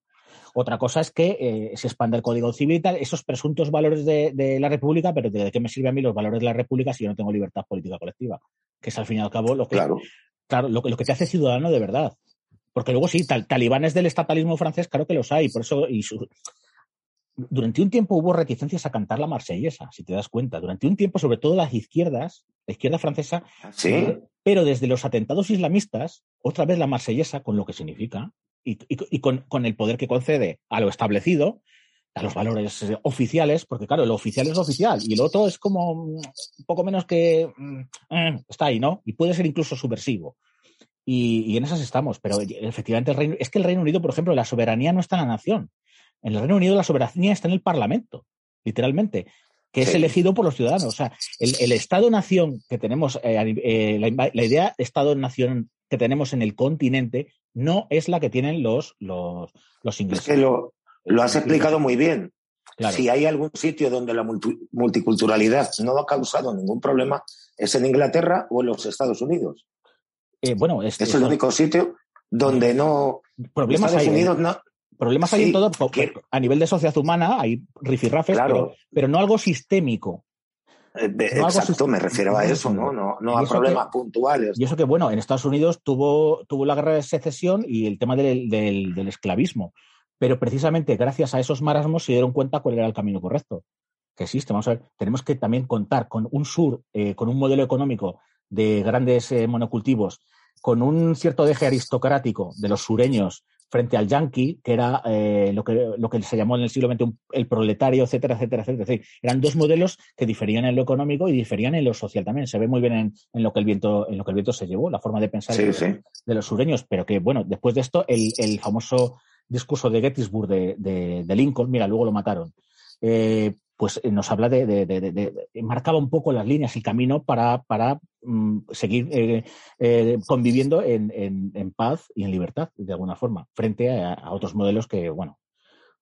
Otra cosa es que eh, se expande el Código Civil y tal, esos presuntos valores de, la República, pero ¿de qué me sirven a mí los valores de la República si yo no tengo libertad política colectiva? Que es al fin y al cabo lo que, claro. Claro, lo, lo que te hace ciudadano de verdad. Porque luego sí, talibanes del estatalismo francés, claro que los hay. Por eso, y durante un tiempo hubo reticencias a cantar la marsellesa, si te das cuenta. Durante un tiempo, sobre todo las izquierdas, la izquierda francesa, ¿Sí? pero desde los atentados islamistas, otra vez la marsellesa, con lo que significa, y, con, el poder que concede a lo establecido, a los valores oficiales, porque claro, lo oficial es lo oficial y lo otro es como un poco menos que mm, eh, está ahí, ¿no? Y puede ser incluso subversivo. Y, en esas estamos. Pero efectivamente, el Reino, es que el Reino Unido, por ejemplo, la soberanía no está en la nación. En el Reino Unido la soberanía está en el Parlamento, literalmente, que es elegido por los ciudadanos. O sea, el, Estado-nación que tenemos, eh, eh, la, idea de Estado-nación que tenemos en el continente no es la que tienen los, los, los ingleses. Es que lo, lo has explicado muy bien. Si hay algún sitio donde la multiculturalidad no ha causado ningún problema, es en Inglaterra o en los Estados Unidos. Eh, bueno, es, el único sitio donde no. Problemas hay, ¿eh? Problemas hay en todo. A nivel de sociedad humana hay rifirrafes, pero, pero no algo sistémico. Eh, exacto, me refiero a eso, ¿no? No, a problemas puntuales. Y eso que, bueno, en Estados Unidos tuvo, tuvo la guerra de secesión y el tema del, del, esclavismo. Pero precisamente gracias a esos marasmos se dieron cuenta cuál era el camino correcto. Que existe, vamos a ver, tenemos que también contar con un sur, con un modelo económico de grandes eh, monocultivos, con un cierto deje aristocrático de los sureños frente al yankee, que era eh, lo, que, lo que se llamó en el siglo XX el proletario, etcétera, etcétera, etcétera. eran dos modelos que diferían en lo económico y diferían en lo social también. Se ve muy bien en, lo que el viento, en lo que el viento se llevó, la forma de pensar de, los sureños. Pero que, bueno, después de esto, el, el famoso discurso de Gettysburg de, de, Lincoln, mira, luego lo mataron. Eh, pues eh, nos habla de, de, marcaba un poco las líneas y camino para, para mm, seguir eh, eh, conviviendo en, en, paz y en libertad, de alguna forma, frente a, otros modelos que, bueno,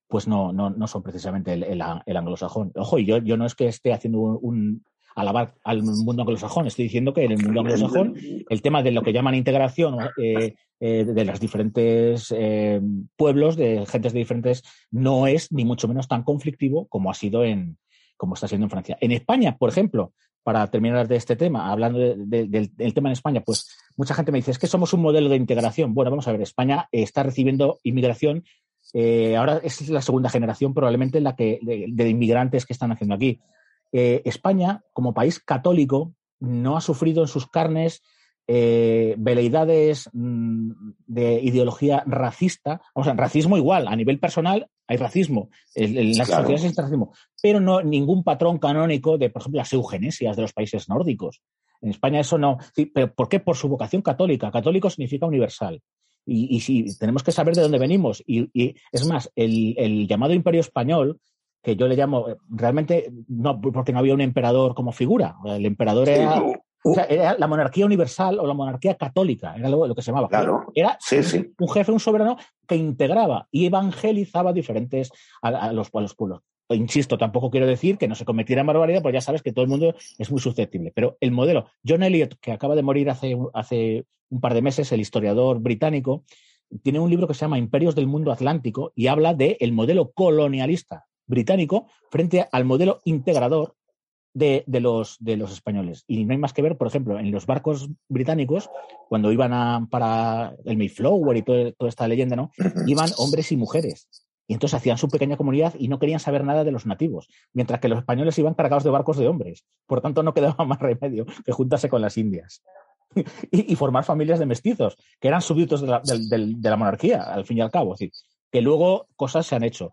pues no, no, no son precisamente el, el, anglosajón. Ojo, y yo, yo no es que esté haciendo un, alabar al mundo anglosajón. Estoy diciendo que en el mundo anglosajón el tema de lo que llaman integración eh, eh, de los diferentes eh, pueblos, de gentes de diferentes, no es ni mucho menos tan conflictivo como ha sido en, como está siendo en Francia. En España, por ejemplo, para terminar de este tema, hablando del, tema en España, pues mucha gente me dice, es que somos un modelo de integración. Bueno, vamos a ver, España está recibiendo inmigración. ahora es la segunda generación probablemente la que, de inmigrantes que están haciendo aquí. Eh, España, como país católico, no ha sufrido en sus carnes eh, veleidades mm, de ideología racista. O sea, racismo igual, a nivel personal hay racismo, en, las sociedades hay racismo, pero no ningún patrón canónico de, por ejemplo, las eugenesias de los países nórdicos. En España eso no. ¿Pero por qué? Por su vocación católica. Católico significa universal. Y, si tenemos que saber de dónde venimos. Y, es más, el, llamado Imperio Español que yo le llamo, realmente, no porque no había un emperador como figura. El emperador era, era la monarquía universal o la monarquía católica, era lo, que se llamaba. Claro. Era un, jefe, un soberano que integraba y evangelizaba diferentes a, los, a los pueblos. Insisto, tampoco quiero decir que no se cometiera barbaridad, porque ya sabes que todo el mundo es muy susceptible. Pero el modelo, John Eliot, que acaba de morir hace, hace un par de meses, el historiador británico, tiene un libro que se llama Imperios del Mundo Atlántico y habla del el modelo colonialista británico frente al modelo integrador de, los, de los españoles. Y no hay más que ver, por ejemplo, en los barcos británicos, cuando iban a, para el Mayflower y toda esta leyenda, ¿no? Iban hombres y mujeres. Y entonces hacían su pequeña comunidad y no querían saber nada de los nativos, mientras que los españoles iban cargados de barcos de hombres. Por tanto, no quedaba más remedio que juntarse con las indias. y, formar familias de mestizos, que eran súbditos de la, de la, monarquía, al fin y al cabo. Es decir, que luego cosas se han hecho.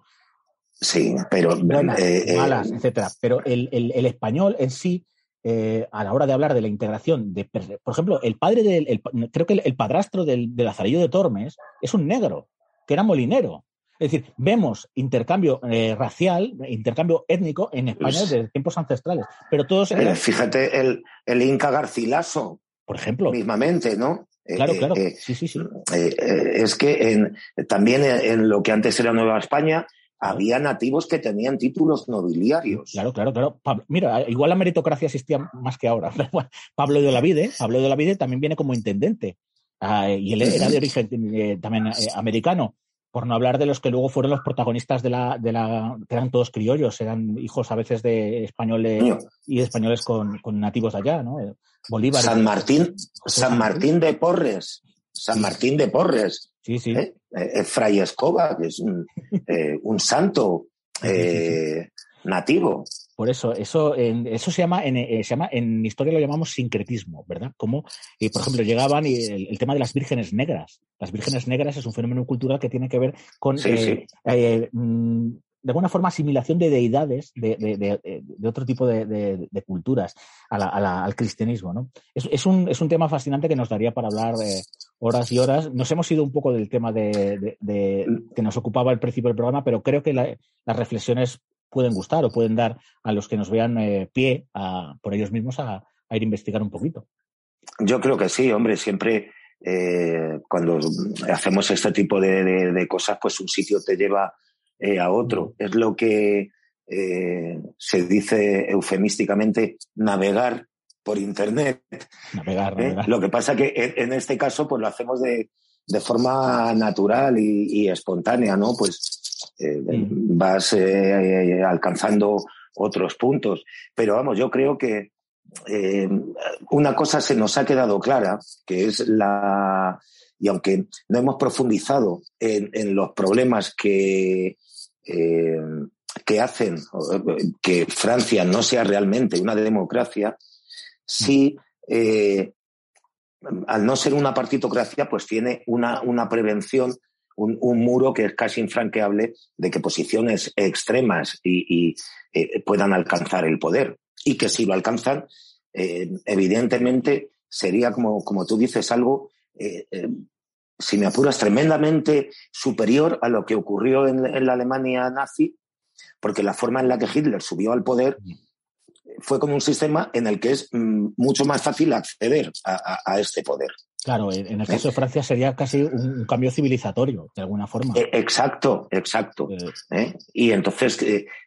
Sí, pero. Eh, eh, malas, etcétera. Pero el, el, español en sí, eh, a la hora de hablar de la integración, de, por ejemplo, el padre del. creo que el, padrastro del, del Lazarillo de Tormes es un negro, que era molinero. Es decir, vemos intercambio racial, intercambio étnico en España desde tiempos ancestrales. Pero todos. fíjate, el, el Inca Garcilaso. Por ejemplo. Mismamente, ¿no? Claro, claro. sí, sí, sí. es que en, también en, lo que antes era Nueva España, había nativos que tenían títulos nobiliarios. Claro, claro, claro. mira, igual la meritocracia existía más que ahora. Pablo de Olavide, Pablo de Olavide también viene como intendente. Ah, y él era de origen eh, también eh, americano. Por no hablar de los que luego fueron los protagonistas de la, de la, que eran todos criollos, eran hijos a veces de españoles y españoles con, nativos allá, ¿no? Eh, Bolívar. San Martín, San Martín de Porres. San Martín de Porres. Sí, sí. ¿Eh? Eh, Fray Escoba, que es un, eh, santo nativo. Por eso, eso, eso se llama, en, se llama, en historia lo llamamos sincretismo, ¿verdad? Como, por ejemplo, llegaban y el, tema de las vírgenes negras. Las vírgenes negras es un fenómeno cultural que tiene que ver con mm, de alguna forma asimilación de deidades de, de, de, otro tipo de, culturas al cristianismo. ¿no? Es, es, un, es, un, tema fascinante que nos daría para hablar horas y horas. Nos hemos ido un poco del tema de, que nos ocupaba al principio del programa, pero creo que las reflexiones pueden gustar o pueden dar a los que nos vean eh, pie a, por ellos mismos a, ir a investigar un poquito. Yo creo que sí, hombre, siempre eh, cuando hacemos este tipo de, cosas, pues un sitio te lleva eh, a otro. Es lo que eh, se dice eufemísticamente navegar por Internet. Navegar, ¿Eh? Lo que pasa que en, este caso pues lo hacemos de, de forma natural y, espontánea, ¿no? Pues mm. vas alcanzando otros puntos. Pero vamos, yo creo que una cosa se nos ha quedado clara, que es la, y aunque no hemos profundizado en, en los problemas que, eh, que hacen que Francia no sea realmente una democracia, si eh, al no ser una partitocracia, pues tiene una, una prevención un, muro que es casi infranqueable de que posiciones extremas y, eh, puedan alcanzar el poder. Y que si lo alcanzan, evidentemente sería, como, como tú dices, algo, si me apuras, tremendamente superior a lo que ocurrió en, en la Alemania nazi, porque la forma en la que Hitler subió al poder fue como un sistema en el que es mm, mucho más fácil acceder a, este poder. Claro, en el caso de Francia sería casi un cambio civilizatorio, de alguna forma. E, exacto, exacto. Eh. ¿eh? Y entonces,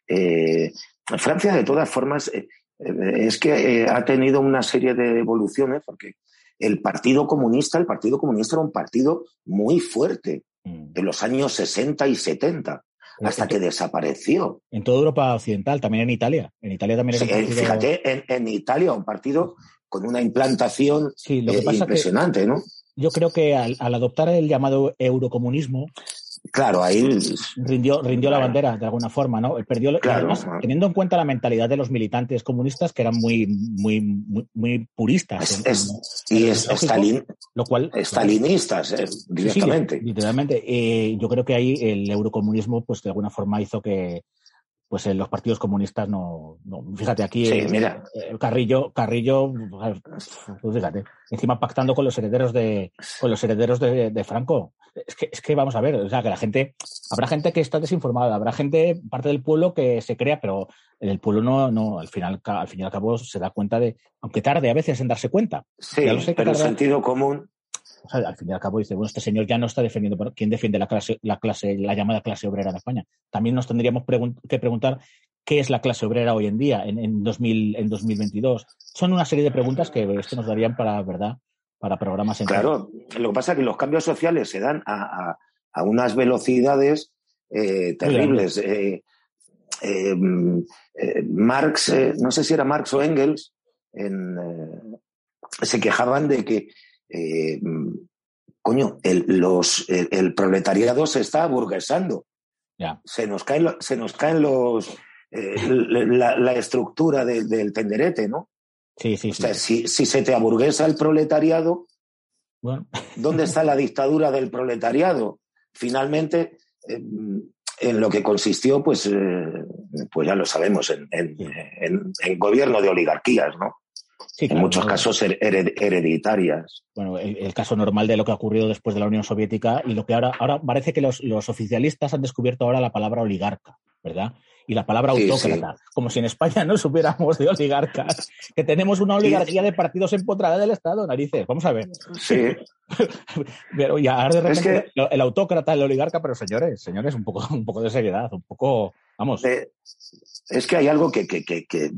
eh, Francia, de todas formas, es que ha tenido una serie de evoluciones, porque el Partido Comunista, el Partido Comunista era un partido muy fuerte mm. de los años 60 y 70 hasta que desapareció. En toda Europa Occidental, también en Italia. En Italia también era sí, Fíjate, en, Italia un partido con una implantación eh, impresionante, ¿no? Yo creo que al, adoptar el llamado eurocomunismo, Claro, ahí rindió, rindió la bandera de alguna forma, ¿no? Perdió, además, teniendo en cuenta la mentalidad de los militantes comunistas que eran muy, muy, muy, puristas. y es, lo cual, estalinistas, eh, directamente. literalmente. Eh, yo creo que ahí el eurocomunismo, pues de alguna forma hizo que, pues en los partidos comunistas no, fíjate aquí sí, mira. Carrillo Carrillo pues fíjate encima pactando con los herederos de con los herederos de Franco es que, es que vamos a ver, o sea, que la gente, habrá gente que está desinformada, habrá gente, parte del pueblo que se crea, pero el pueblo no, no, al final, al fin y al cabo se da cuenta de, aunque tarde a veces en darse cuenta. Sí, pero el sentido común. O sea, al fin y al cabo dice, bueno, este señor ya no está defendiendo, ¿quién defiende la clase, la clase, la llamada clase obrera en España? También nos tendríamos que preguntar qué es la clase obrera hoy en día, en, en, 2000, en 2022. Son una serie de preguntas que esto nos darían para, ¿verdad? para programas en Claro, lo que pasa es que los cambios sociales se dan a, unas velocidades eh, terribles. Eh, eh, Marx, no sé si era Marx o Engels, se quejaban de que, coño, el, los, el, proletariado se está burguesando. Se, nos caen, se nos caen los, la, estructura del tenderete, ¿no? Sí, sí, o sea, si, se te aburguesa el proletariado, ¿dónde está la dictadura del proletariado? Finalmente, en lo que consistió, pues, eh, pues ya lo sabemos, en, en, gobierno de oligarquías, ¿no? En muchos casos hereditarias. Bueno, el, caso normal de lo que ha ocurrido después de la Unión Soviética y lo que ahora, ahora parece que los, los oficialistas han descubierto ahora la palabra oligarca, ¿verdad? y la palabra autócrata, como si en España no supiéramos de oligarcas, que tenemos una oligarquía de partidos empotrados del Estado, narices, vamos a ver. Sí. pero ya ahora de repente el autócrata, el oligarca, pero señores, señores, un poco, un poco de seriedad, un poco, vamos. Eh, es que hay algo que, que, que,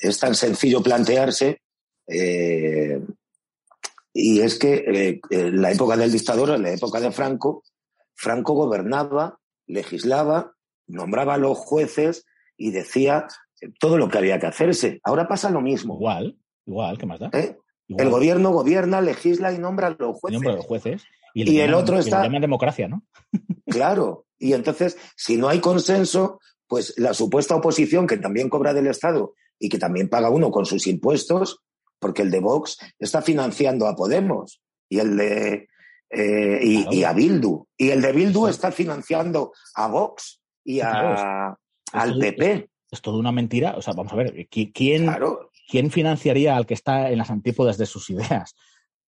es tan sencillo plantearse, eh, y es que eh, en la época del dictador, en la época de Franco, Franco gobernaba, legislaba nombraba a los jueces y decía todo lo que había que hacerse. Ahora pasa lo mismo. Igual, igual, ¿qué más da? ¿Eh? El gobierno gobierna, legisla y nombra a los jueces. Nombra a los jueces. Y, el otro está. llama democracia, ¿no? claro. Y entonces, si no hay consenso, pues la supuesta oposición, que también cobra del Estado y que también paga uno con sus impuestos, porque el de Vox está financiando a Podemos y el de. Eh, y, a Bildu. Y el de Bildu está financiando a Vox y a, al PP. Es toda una mentira. O sea, vamos a ver, ¿quién, ¿quién financiaría al que está en las antípodas de sus ideas?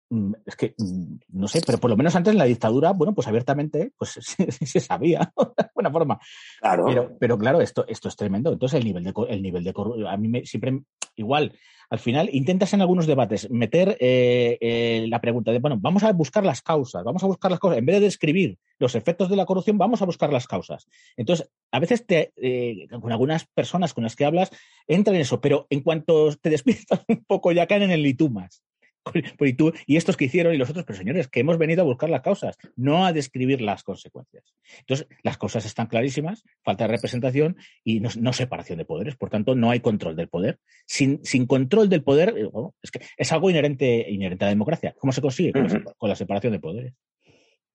Mm, es que mm, no sé, pero por lo menos antes en la dictadura, bueno, pues abiertamente, pues se sabía, de buena forma. Claro. Pero, pero claro, esto, esto es tremendo. Entonces el nivel de el nivel de corrupción, a mí me, siempre igual, al final intentas en algunos debates meter eh, eh, la pregunta de, bueno, vamos a buscar las causas, vamos a buscar las causas, en vez de describir los efectos de la corrupción, vamos a buscar las causas. Entonces, a veces te, eh, con algunas personas con las que hablas, entra en eso, pero en cuanto te despiertas un poco ya caen en el litumas. Pues, y, tú, y estos que hicieron y los otros, pero señores, que hemos venido a buscar las causas, no a describir las consecuencias. Entonces, las cosas están clarísimas, falta de representación y no, separación de poderes, por tanto, no hay control del poder. Sin, sin control del poder, eh, es que es algo inherente, inherente a la democracia. ¿Cómo se consigue? Con, la, separación de poderes.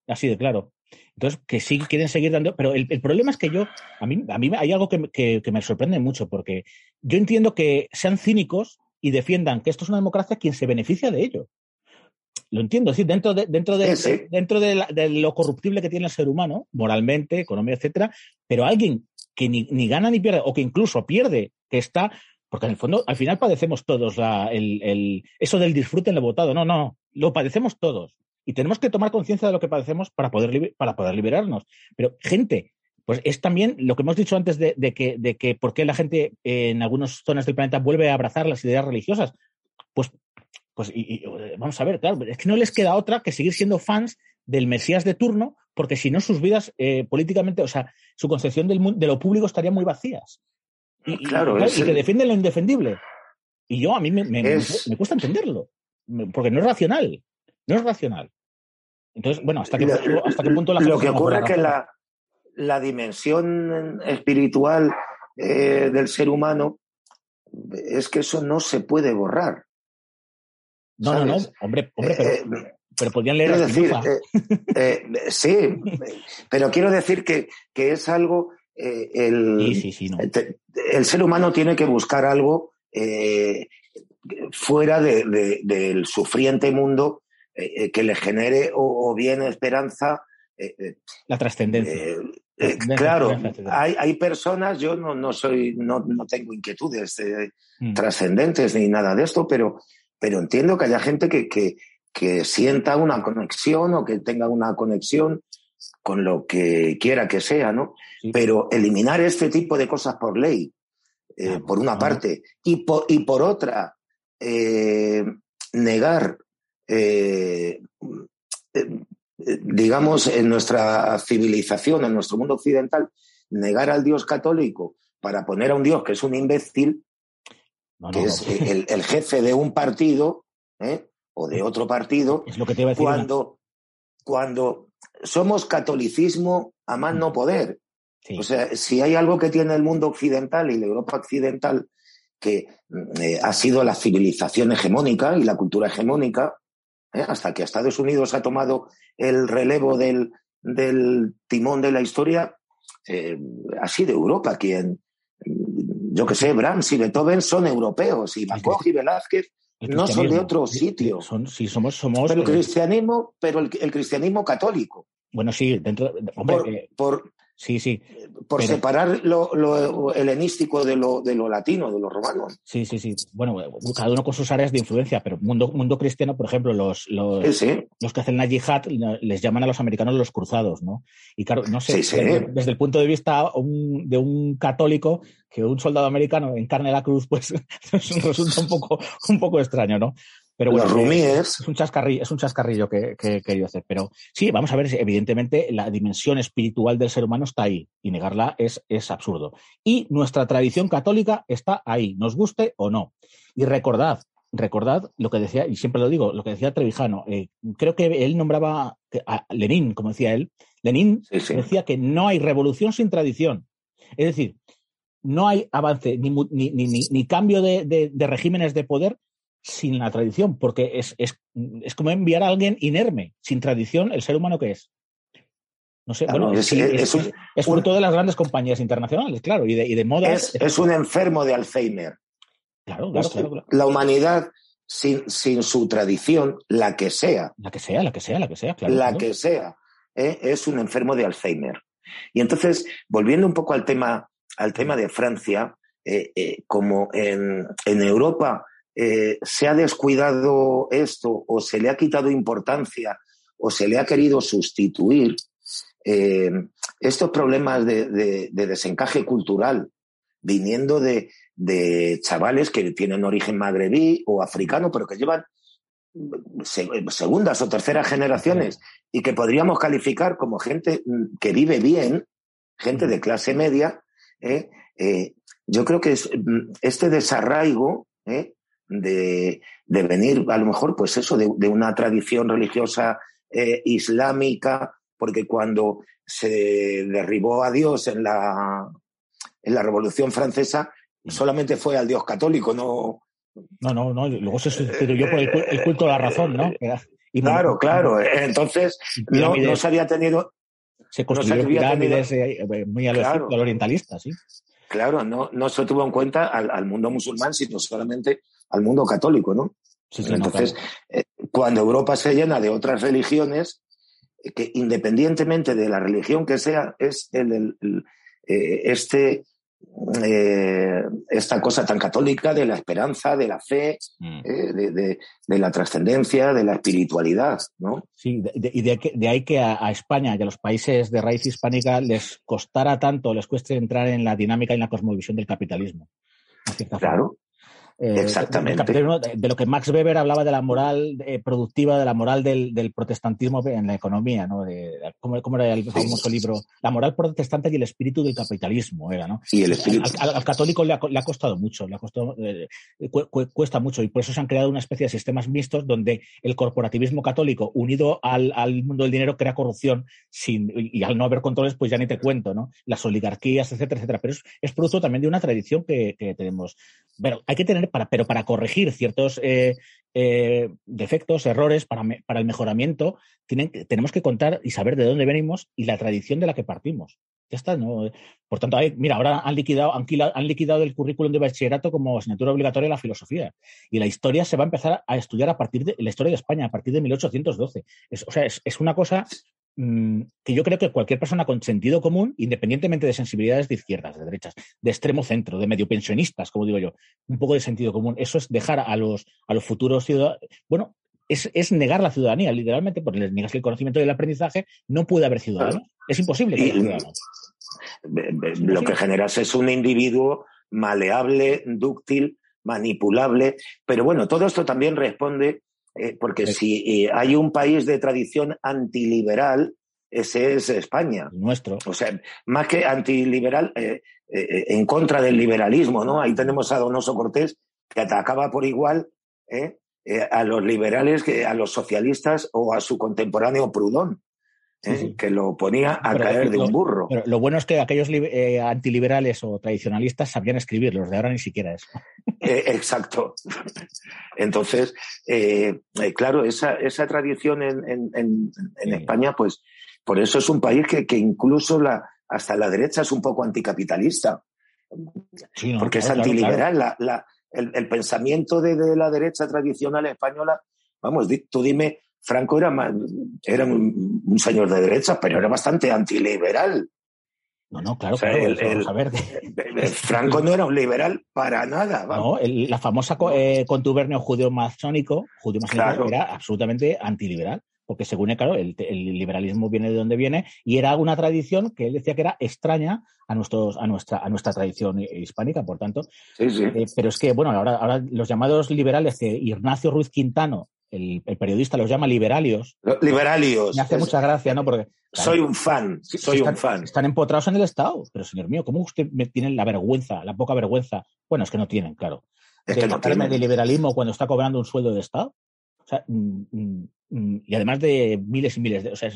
Así de claro. Entonces, que sí quieren seguir dando. Pero el, problema es que yo, a mí, a mí hay algo que, que me sorprende mucho, porque yo entiendo que sean cínicos y defiendan que esto es una democracia quien se beneficia de ello. lo entiendo, es decir, dentro de, dentro de, dentro de, lo corruptible que tiene el ser humano, moralmente, economía, etcétera, pero alguien que ni, ni, gana ni pierde, o que incluso pierde, que está, porque en el fondo, al final padecemos todos la, el, el, eso del disfrute en lo votado. No, no, lo padecemos todos. Y tenemos que tomar conciencia de lo que padecemos para poder, para poder liberarnos. Pero, gente, pues es también lo que hemos dicho antes de, que, de que por qué la gente en algunas zonas del planeta vuelve a abrazar las ideas religiosas. Pues, pues y, vamos a ver, claro, es que no les queda otra que seguir siendo fans del Mesías de turno, porque si no sus vidas eh, políticamente, o sea, su concepción del, de lo público estarían muy vacías. Y, claro, y, que defienden lo indefendible. Y yo a mí me, me, cuesta entenderlo, porque no es racional, no es racional. Entonces, bueno, ¿hasta qué, hasta qué punto la Lo que ocurre es que la, la dimensión espiritual eh, del ser humano es que eso no se puede borrar. No, no, no, hombre, hombre pero, eh, pero podrían leer decir, eh, Sí, pero quiero decir que, que es algo. el, sí, sí, no. el ser humano tiene que buscar algo fuera de, del sufriente mundo que le genere o, o bien esperanza. la trascendencia. Eh, claro, hay, hay, personas, yo no, no soy, no, no tengo inquietudes eh, mm. trascendentes ni nada de esto, pero, pero entiendo que haya gente que, que, que, sienta una conexión o que tenga una conexión con lo que quiera que sea, ¿no? Pero eliminar este tipo de cosas por ley, eh, por una parte, y por, y por otra, negar digamos, en nuestra civilización, en nuestro mundo occidental, negar al Dios católico para poner a un Dios que es un imbécil, que es el, jefe de un partido ¿eh? o de otro partido, es lo que te iba a decir cuando, cuando somos catolicismo a más no poder. O sea, si hay algo que tiene el mundo occidental y la Europa occidental, que eh, ha sido la civilización hegemónica y la cultura hegemónica, ¿eh? hasta que Estados Unidos ha tomado el relevo del, del timón de la historia, eh, ha sido Europa quien, yo que sé, Brahms y Beethoven son europeos y Van Gogh y Velázquez no son de otro sitio. Son, sí, somos, somos. Pero el cristianismo, pero el, cristianismo católico. Bueno, sí, dentro. Hombre, por, Sí, sí. Por separar lo, helenístico de lo, de lo latino, de lo romano. Sí, sí, sí. Bueno, cada uno con sus áreas de influencia, pero mundo, mundo cristiano, por ejemplo, los, los, los que hacen la yihad les llaman a los americanos los cruzados, ¿no? Y claro, no sé, desde, el punto de vista de un católico, que un soldado americano encarne la cruz, pues resulta un poco, un poco extraño, ¿no? Pero bueno, es un chascarrillo, es un chascarrillo que, he querido hacer. Pero sí, vamos a ver, evidentemente la dimensión espiritual del ser humano está ahí y negarla es, es absurdo. Y nuestra tradición católica está ahí, nos guste o no. Y recordad, recordad lo que decía, y siempre lo digo, lo que decía Trevijano. Eh, creo que él nombraba a Lenin, como decía él. Lenin decía que no hay revolución sin tradición. Es decir, no hay avance ni, ni, ni, ni cambio de, de, regímenes de poder sin la tradición, porque es, es, es, como enviar a alguien inerme, sin tradición, el ser humano que es. No sé, bueno, es, es, fruto de las grandes compañías internacionales, claro, y de, y de moda. Es, un enfermo de Alzheimer. Claro, claro, La humanidad, sin, sin su tradición, la que sea. La que sea, la que sea, la que sea, claro. La que sea, ¿eh? es un enfermo de Alzheimer. Y entonces, volviendo un poco al tema, al tema de Francia, eh, eh, como en, en Europa eh, se ha descuidado esto o se le ha quitado importancia o se le ha querido sustituir, eh, estos problemas de, desencaje cultural viniendo de, chavales que tienen origen magrebí o africano, pero que llevan segundas o terceras generaciones y que podríamos calificar como gente que vive bien, gente de clase media, ¿eh? yo creo que este desarraigo de, de, venir, a lo mejor, pues eso, de, de una tradición religiosa eh, islámica, porque cuando se derribó a Dios en la, en la Revolución Francesa, mm. solamente fue al Dios católico, no. No, no, no, luego se sustituyó por el, culto de la razón, ¿no? Y claro, claro. Entonces, no, no, se había tenido. Se construyó no pirámides eh, muy al orientalista, sí. Claro, no, no se tuvo en cuenta al, al mundo musulmán, sino solamente al mundo católico, ¿no? Entonces, eh, cuando Europa se llena de otras religiones, que independientemente de la religión que sea, es el, eh, este, eh, esta cosa tan católica de la esperanza, de la fe, mm. de, la trascendencia, de la espiritualidad, ¿no? Sí, y de, ahí que a, España y a los países de raíz hispánica les costara tanto, les cueste entrar en la dinámica y en la cosmovisión del capitalismo. Claro. Eh, Exactamente. De, lo que Max Weber hablaba de la moral eh, productiva, de la moral del, protestantismo en la economía, ¿no? De, ¿cómo, era el famoso libro? La moral protestante y el espíritu del capitalismo, era, ¿no? Y el espíritu. Al, católico le ha, costado mucho, le ha costado, eh, cuesta mucho, y por eso se han creado una especie de sistemas mixtos donde el corporativismo católico, unido al, mundo del dinero, crea corrupción, sin, y al no haber controles, pues ya ni te cuento, ¿no? Las oligarquías, etcétera, etcétera. Pero es, producto también de una tradición que, que tenemos. Pero hay que tener pero para corregir ciertos eh, eh, defectos, errores, para, el mejoramiento, tienen, tenemos que contar y saber de dónde venimos y la tradición de la que partimos. Ya está, ¿no? Por tanto, mira, ahora han liquidado, han, liquidado el currículum de bachillerato como asignatura obligatoria de la filosofía. Y la historia se va a empezar a estudiar a partir de la historia de España, a partir de 1812. o sea, es, una cosa que yo creo que cualquier persona con sentido común, independientemente de sensibilidades de izquierdas, de derechas, de extremo centro, de medio pensionistas, como digo yo, un poco de sentido común, eso es dejar a los, a los futuros ciudadanos, bueno, es, es, negar la ciudadanía, literalmente, porque les niegas el conocimiento del aprendizaje, no puede haber ciudadanos. Es imposible que haya ciudadanos. Lo que generas es un individuo maleable, dúctil, manipulable, pero bueno, todo esto también responde eh, porque si eh, hay un país de tradición antiliberal, ese es España. Nuestro. O sea, más que antiliberal, eh, en contra del liberalismo, ¿no? Ahí tenemos a Donoso Cortés, que atacaba por igual a los liberales que a los socialistas o a su contemporáneo Proudhon. Que lo ponía a caer de un burro. Pero lo bueno es que aquellos antiliberales o tradicionalistas sabían escribir, los de ahora ni siquiera eso. Eh, exacto. Entonces, eh, eh, claro, esa, esa tradición en, en, en, España, pues por eso es un país que, que, incluso la, hasta la derecha es un poco anticapitalista. porque es antiliberal. La, la, el, el, pensamiento de, de, la derecha tradicional española, vamos, tú dime, Franco era, era un, un señor de derecha, pero era bastante antiliberal. No, no, claro, claro ver. Franco no era un liberal para nada. No, la famosa eh, contubernio judío masónico, judío masónico era absolutamente antiliberal, porque según él, claro, el, liberalismo viene de donde viene y era una tradición que él decía que era extraña a, nuestros, a, nuestra, a nuestra tradición hispánica, por tanto. Sí, sí. Eh, pero es que, bueno, ahora, ahora los llamados liberales, que Ignacio Ruiz Quintano el, periodista los llama liberalios. Liberalios. Me hace mucha gracia, ¿no? Porque. soy un fan, soy un fan. Están empotrados en el Estado. Pero, señor mío, ¿cómo usted me tienen la vergüenza, la poca vergüenza? Bueno, es que no tienen, claro. Es de que no tienen. de liberalismo cuando está cobrando un sueldo de Estado. O sea, mm, mm, mm, y además de miles y miles de. O sea,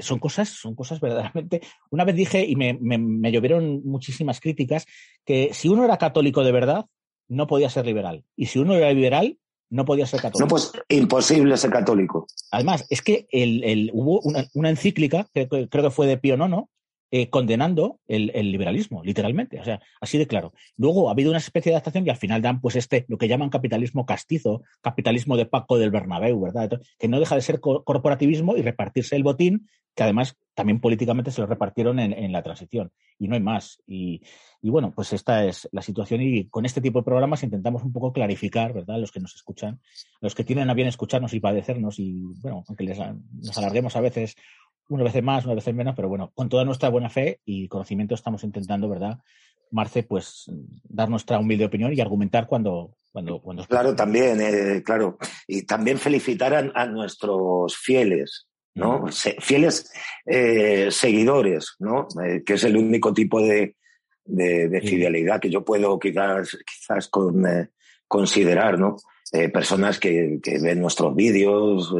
son cosas, son cosas verdaderamente. Una vez dije, y me, me, me llovieron muchísimas críticas, que si uno era católico de verdad, no podía ser liberal. Y si uno era liberal, no podía ser católico. No, pues imposible ser católico. Además, es que el, hubo una, encíclica, que creo que fue de Pío IX, eh, condenando el, liberalismo, literalmente. O sea, así de claro. Luego ha habido una especie de adaptación y al final dan pues este, lo que llaman capitalismo castizo, capitalismo de Paco del Bernabéu, ¿verdad? Que no deja de ser corporativismo y repartirse el botín, que además también políticamente se lo repartieron en, la transición. Y no hay más. Y, bueno, pues esta es la situación y con este tipo de programas intentamos un poco clarificar, ¿verdad? Los que nos escuchan, los que tienen a bien escucharnos y padecernos y, bueno, aunque les, nos alarguemos a veces una vez más, una vez menos, pero bueno, con toda nuestra buena fe y conocimiento estamos intentando, ¿verdad? Marce, pues dar nuestra humilde opinión y argumentar cuando... cuando, cuando... Claro, también, eh, claro. Y también felicitar a, nuestros fieles, ¿no? fieles eh, seguidores, ¿no? Eh, que es el único tipo de, de, fidelidad que yo puedo quizás, quizás con, considerar, ¿no? personas que, que, ven nuestros vídeos,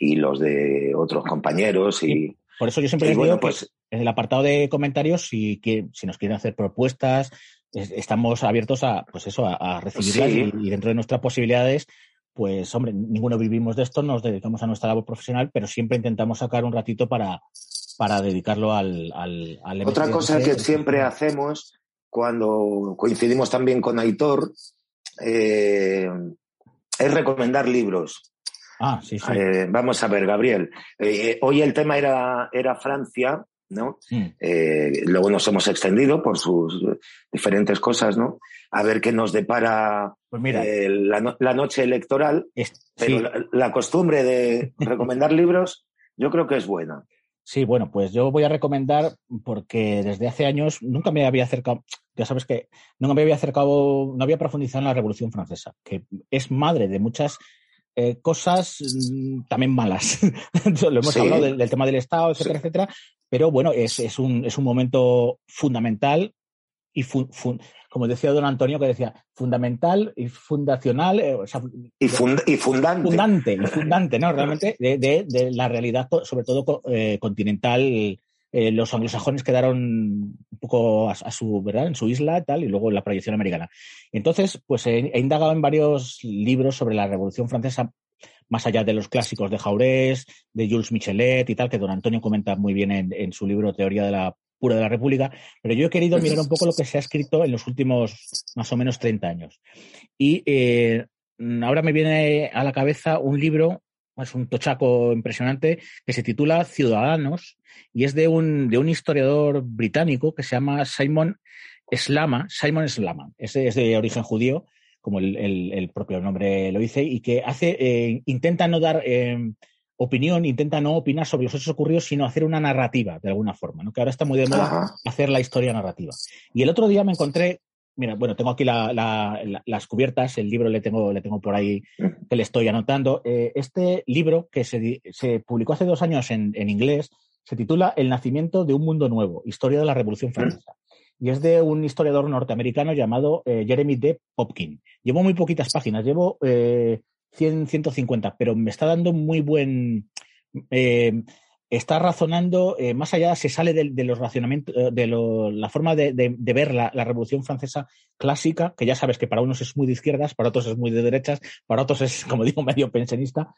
y los de otros compañeros. Y, Por eso yo siempre digo pues, en el apartado de comentarios, si, que, si nos quieren hacer propuestas, estamos abiertos a, pues eso, a, recibirlas y, dentro de nuestras posibilidades, pues hombre, ninguno vivimos de esto, nos dedicamos a nuestra labor profesional, pero siempre intentamos sacar un ratito para, para dedicarlo al, al, al Otra cosa que siempre hacemos cuando coincidimos también con Aitor, eh, es recomendar libros. Ah, sí, sí. Eh, vamos a ver, Gabriel. Eh, hoy el tema era, era Francia, ¿no? Mm. Eh, luego nos hemos extendido por sus diferentes cosas, ¿no? A ver qué nos depara Pues mira, eh, la, no- la noche electoral. es- Pero sí, la, la costumbre de recomendar libros, yo creo que es buena. sí, bueno, pues yo voy a recomendar porque desde hace años nunca me había acercado, ya sabes que nunca me había acercado, no había profundizado en la Revolución Francesa, que es madre de muchas eh, cosas mm, también malas. Lo hemos Sí. hablado del, del tema del Estado, etcétera, Sí. etcétera, pero bueno, es, es, un, es un momento fundamental y, fu- fu- como decía don Antonio, que decía, fundamental y fundacional, eh, o sea, Y, fund- y fundante. fundante, fundante, ¿no? Realmente de, de- de la realidad, sobre todo eh, continental. Eh, los anglosajones quedaron un poco a, a su, ¿verdad? En su isla y tal, y luego la proyección americana. Entonces, pues he, he indagado en varios libros sobre la Revolución Francesa, más allá de los clásicos de Jaurés, de Jules Michelet y tal, que don Antonio comenta muy bien en, en su libro Teoría de la Pura de la República, pero yo he querido mirar un poco lo que se ha escrito en los últimos más o menos 30 años. Y eh, ahora me viene a la cabeza un libro, es un tochaco impresionante, que se titula Ciudadanos y es de un, de un historiador británico que se llama Simon Slama, Simon Slama, es, de- es de origen judío, como el, el- el propio nombre lo dice, y que hace, eh, intenta no dar eh, opinión, intenta no opinar sobre los hechos ocurridos, sino hacer una narrativa de alguna forma, ¿no? que ahora está muy de moda Ajá. hacer la historia narrativa. Y el otro día me encontré, mira, bueno, tengo aquí la- la- la- las cubiertas, el libro le tengo, le tengo por ahí que le estoy anotando. Eh, este libro que se, se publicó hace dos años en, en inglés se titula El nacimiento de un mundo nuevo, historia de la Revolución Francesa. Y es de un historiador norteamericano llamado eh, Jeremy D. Popkin. Llevo muy poquitas páginas, llevo eh, 100, 150, pero me está dando muy buen... eh, está razonando, eh, más allá, se sale de, los racionamientos, eh, de la forma de, ver la, Revolución Francesa clásica, que ya sabes que para unos es muy de izquierdas, para otros es muy de derechas, para otros es, como digo, medio pensionista,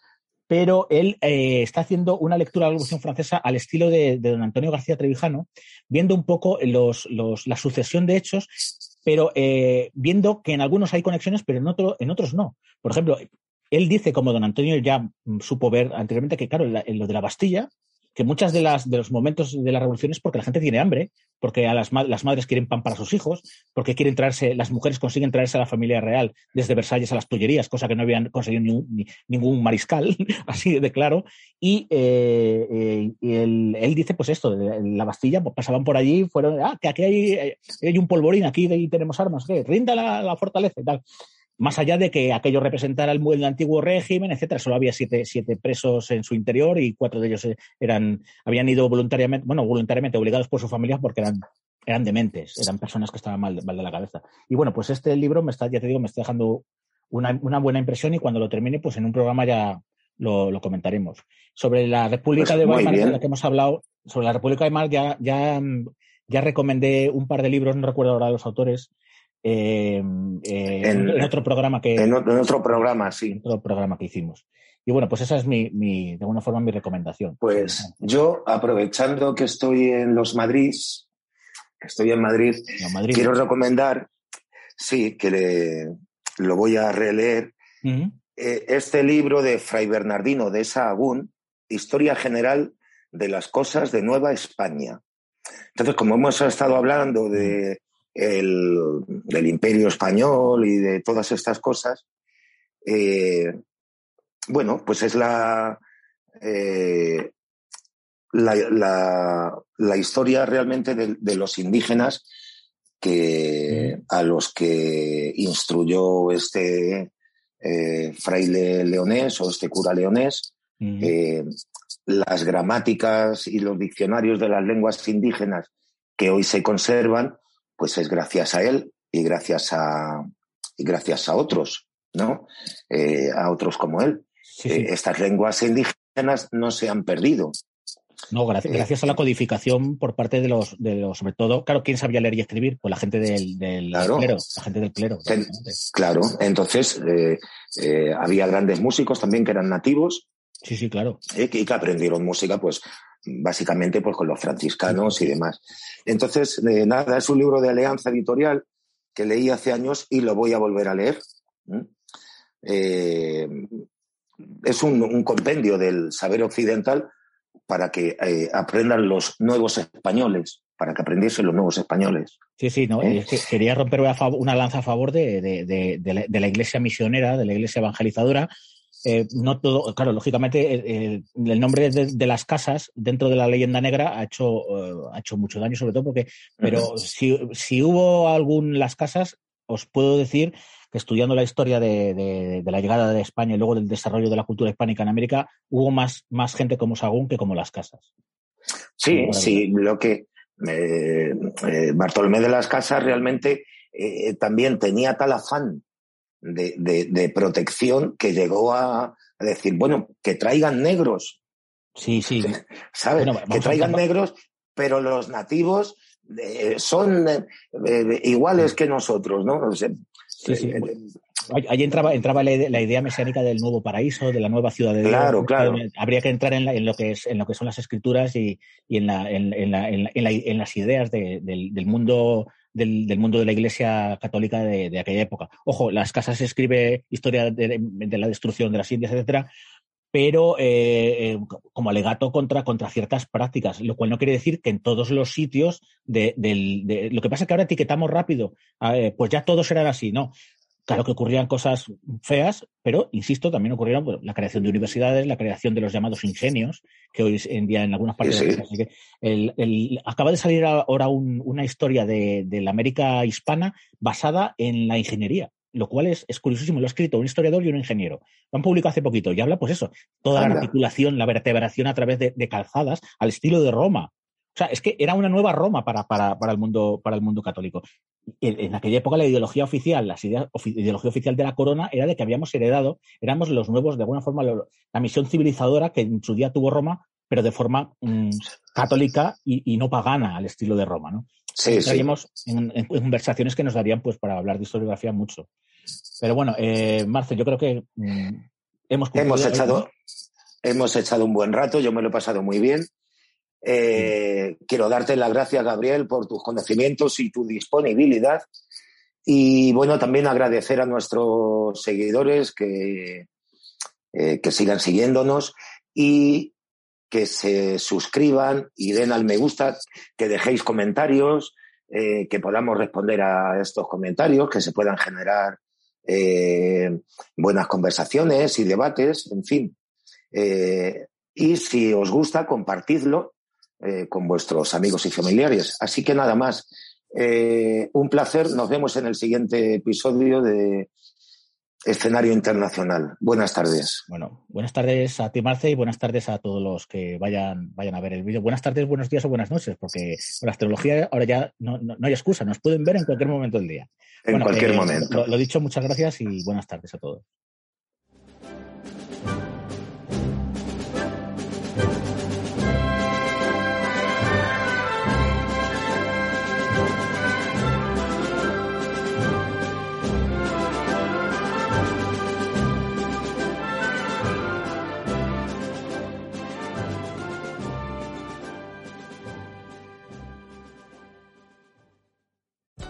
pero él eh, está haciendo una lectura de la Revolución Francesa al estilo de, don Antonio García Trevijano, viendo un poco los, la sucesión de hechos, pero viendo que en algunos hay conexiones, pero en, otro, en otros no. Por ejemplo, él dice, como don Antonio ya mm, supo ver anteriormente, que claro, en, la- en lo de la Bastilla, que muchas de las de los momentos de la revolución es porque la gente tiene hambre, porque a las, las madres quieren pan para sus hijos, porque quieren traerse, las mujeres consiguen traerse a la familia real desde Versalles a las Tullerías, cosa que no habían conseguido ni ningún mariscal, así de claro. Y, eh, eh, él, dice, pues esto, de la Bastilla, pues pasaban por allí, fueron, ah, que aquí hay, eh, hay un polvorín, aquí tenemos armas, ¿qué? rinda la, la fortaleza y tal más allá de que aquello representara el, el antiguo régimen, etcétera, solo había siete, siete presos en su interior y cuatro de ellos eh, eran, habían ido voluntariamente, bueno, voluntariamente obligados por su familia porque eran, eran dementes, eran personas que estaban mal, mal de la cabeza. Y bueno, pues este libro me está, ya te digo, me está dejando una, una buena impresión y cuando lo termine, pues en un programa ya lo, lo comentaremos. Sobre la República Pues de Weimar, de la que hemos hablado, sobre la República de Weimar ya, ya, mm, ya recomendé un par de libros, no recuerdo ahora los autores, eh, eh, En- en, otro programa que En, otro programa, sí. otro programa que hicimos. Y bueno, pues esa es mi, mi de alguna forma mi recomendación. Pues yo, aprovechando que estoy en los Madrid, que estoy en Madrid, No, Madrid. quiero recomendar, sí, que le- lo voy a releer, eh, este libro de Fray Bernardino de Sahagún, Historia General de las Cosas de Nueva España. Entonces, como hemos estado hablando de el- del Imperio Español y de todas estas cosas, eh, bueno, pues es la, eh, la, la- la historia realmente de, de los indígenas que, a los que instruyó este eh, fraile leonés o este cura leonés, Ujú. eh, las gramáticas y los diccionarios de las lenguas indígenas que hoy se conservan, pues es gracias a él y gracias a, y gracias a otros, ¿no? Eh, a otros como él. Sí, sí. Eh, estas lenguas indígenas no se han perdido. No, gracias, eh, gracias a la codificación por parte de los, de los, sobre todo, claro, ¿quién sabía leer y escribir? Pues la gente del, del Claro. clero, la gente del clero. Ten-. Claro, entonces eh, eh, había grandes músicos también que eran nativos Sí, sí, claro. eh, que, y que aprendieron música, pues básicamente pues, con los franciscanos y demás. Entonces, eh, nada, es un libro de Alianza Editorial que leí hace años y lo voy a volver a leer. ¿m? eh, es un, compendio del saber occidental para que eh, aprendan los nuevos españoles, para que aprendiesen los nuevos españoles. Sí, sí, no, ¿Eh? quería romper una, lanza a favor de, la, iglesia misionera, de la iglesia evangelizadora. No todo, claro, lógicamente el, nombre de, las casas dentro de la leyenda negra ha hecho, ha hecho mucho daño, sobre todo porque, pero si, si hubo algún las casas, os puedo decir que estudiando la historia de, la llegada de España y luego del desarrollo de la cultura hispánica en América, hubo más, más gente como Sagún que como las casas. Sí, sí, lo que eh, eh, Bartolomé de las Casas realmente eh, también tenía tal afán de, protección que llegó a, decir, bueno, que traigan negros. Sí, sí. ¿Sabes? que traigan negros, pero los nativos son iguales que nosotros, ¿no? Sí, sí. Ahí entraba, entraba la, idea mesiánica del nuevo paraíso, de la nueva ciudad de Dios. Claro, claro. Habría que entrar en, lo que es, en lo que son las escrituras y, en, las ideas del, mundo del, mundo de la Iglesia católica de, aquella época. Ojo, las casas escribe historia de, la destrucción de las Indias, etcétera, pero eh, eh, como alegato contra, contra ciertas prácticas, lo cual no quiere decir que en todos los sitios de, lo que pasa es que ahora etiquetamos rápido, eh, pues ya todos eran así, ¿no? Claro que ocurrían cosas feas, pero, insisto, también ocurrieron la creación de universidades, la creación de los llamados ingenios, que hoy en día en algunas partes de el, acaba de salir ahora una historia de, de la América hispana basada en la ingeniería lo cual es, es, curiosísimo. Lo ha escrito un historiador y un ingeniero. Lo han publicado hace poquito y habla, pues eso, toda la articulación, la vertebración a través de, calzadas al estilo de Roma. O sea, es que era una nueva Roma para, para, para el, mundo, para el mundo católico. En, aquella época la ideología oficial, la ideología oficial de la corona era de que habíamos heredado, éramos los nuevos, de alguna forma, la misión civilizadora que en su día tuvo Roma, pero de forma mm, católica y, y, no pagana al estilo de Roma, ¿no? Sí, Estaríamos en, conversaciones que nos darían pues para hablar de historiografía mucho. Pero bueno, eh, Marce, yo creo que mm, hemos hemos echado hemos echado un buen rato, yo me lo he pasado muy bien. Eh, quiero darte las gracias, Gabriel, por tus conocimientos y tu disponibilidad. Y bueno, también agradecer a nuestros seguidores que, eh, que sigan siguiéndonos y que se suscriban y den al me gusta, que dejéis comentarios, eh, que podamos responder a estos comentarios, que se puedan generar eh, buenas conversaciones y debates, en fin. Eh, y si os gusta, compartidlo con vuestros amigos y familiares. Así que nada más. un placer. Nos vemos en el siguiente episodio de escenario internacional. Buenas tardes. Bueno, buenas tardes a ti, Marce, y buenas tardes a todos los que vayan, vayan a ver el vídeo. Buenas tardes, buenos días o buenas noches, porque con la astrología ahora ya no, hay excusa, nos pueden ver en cualquier momento del día. En cualquier eh, momento. lo dicho, muchas gracias y buenas tardes a todos.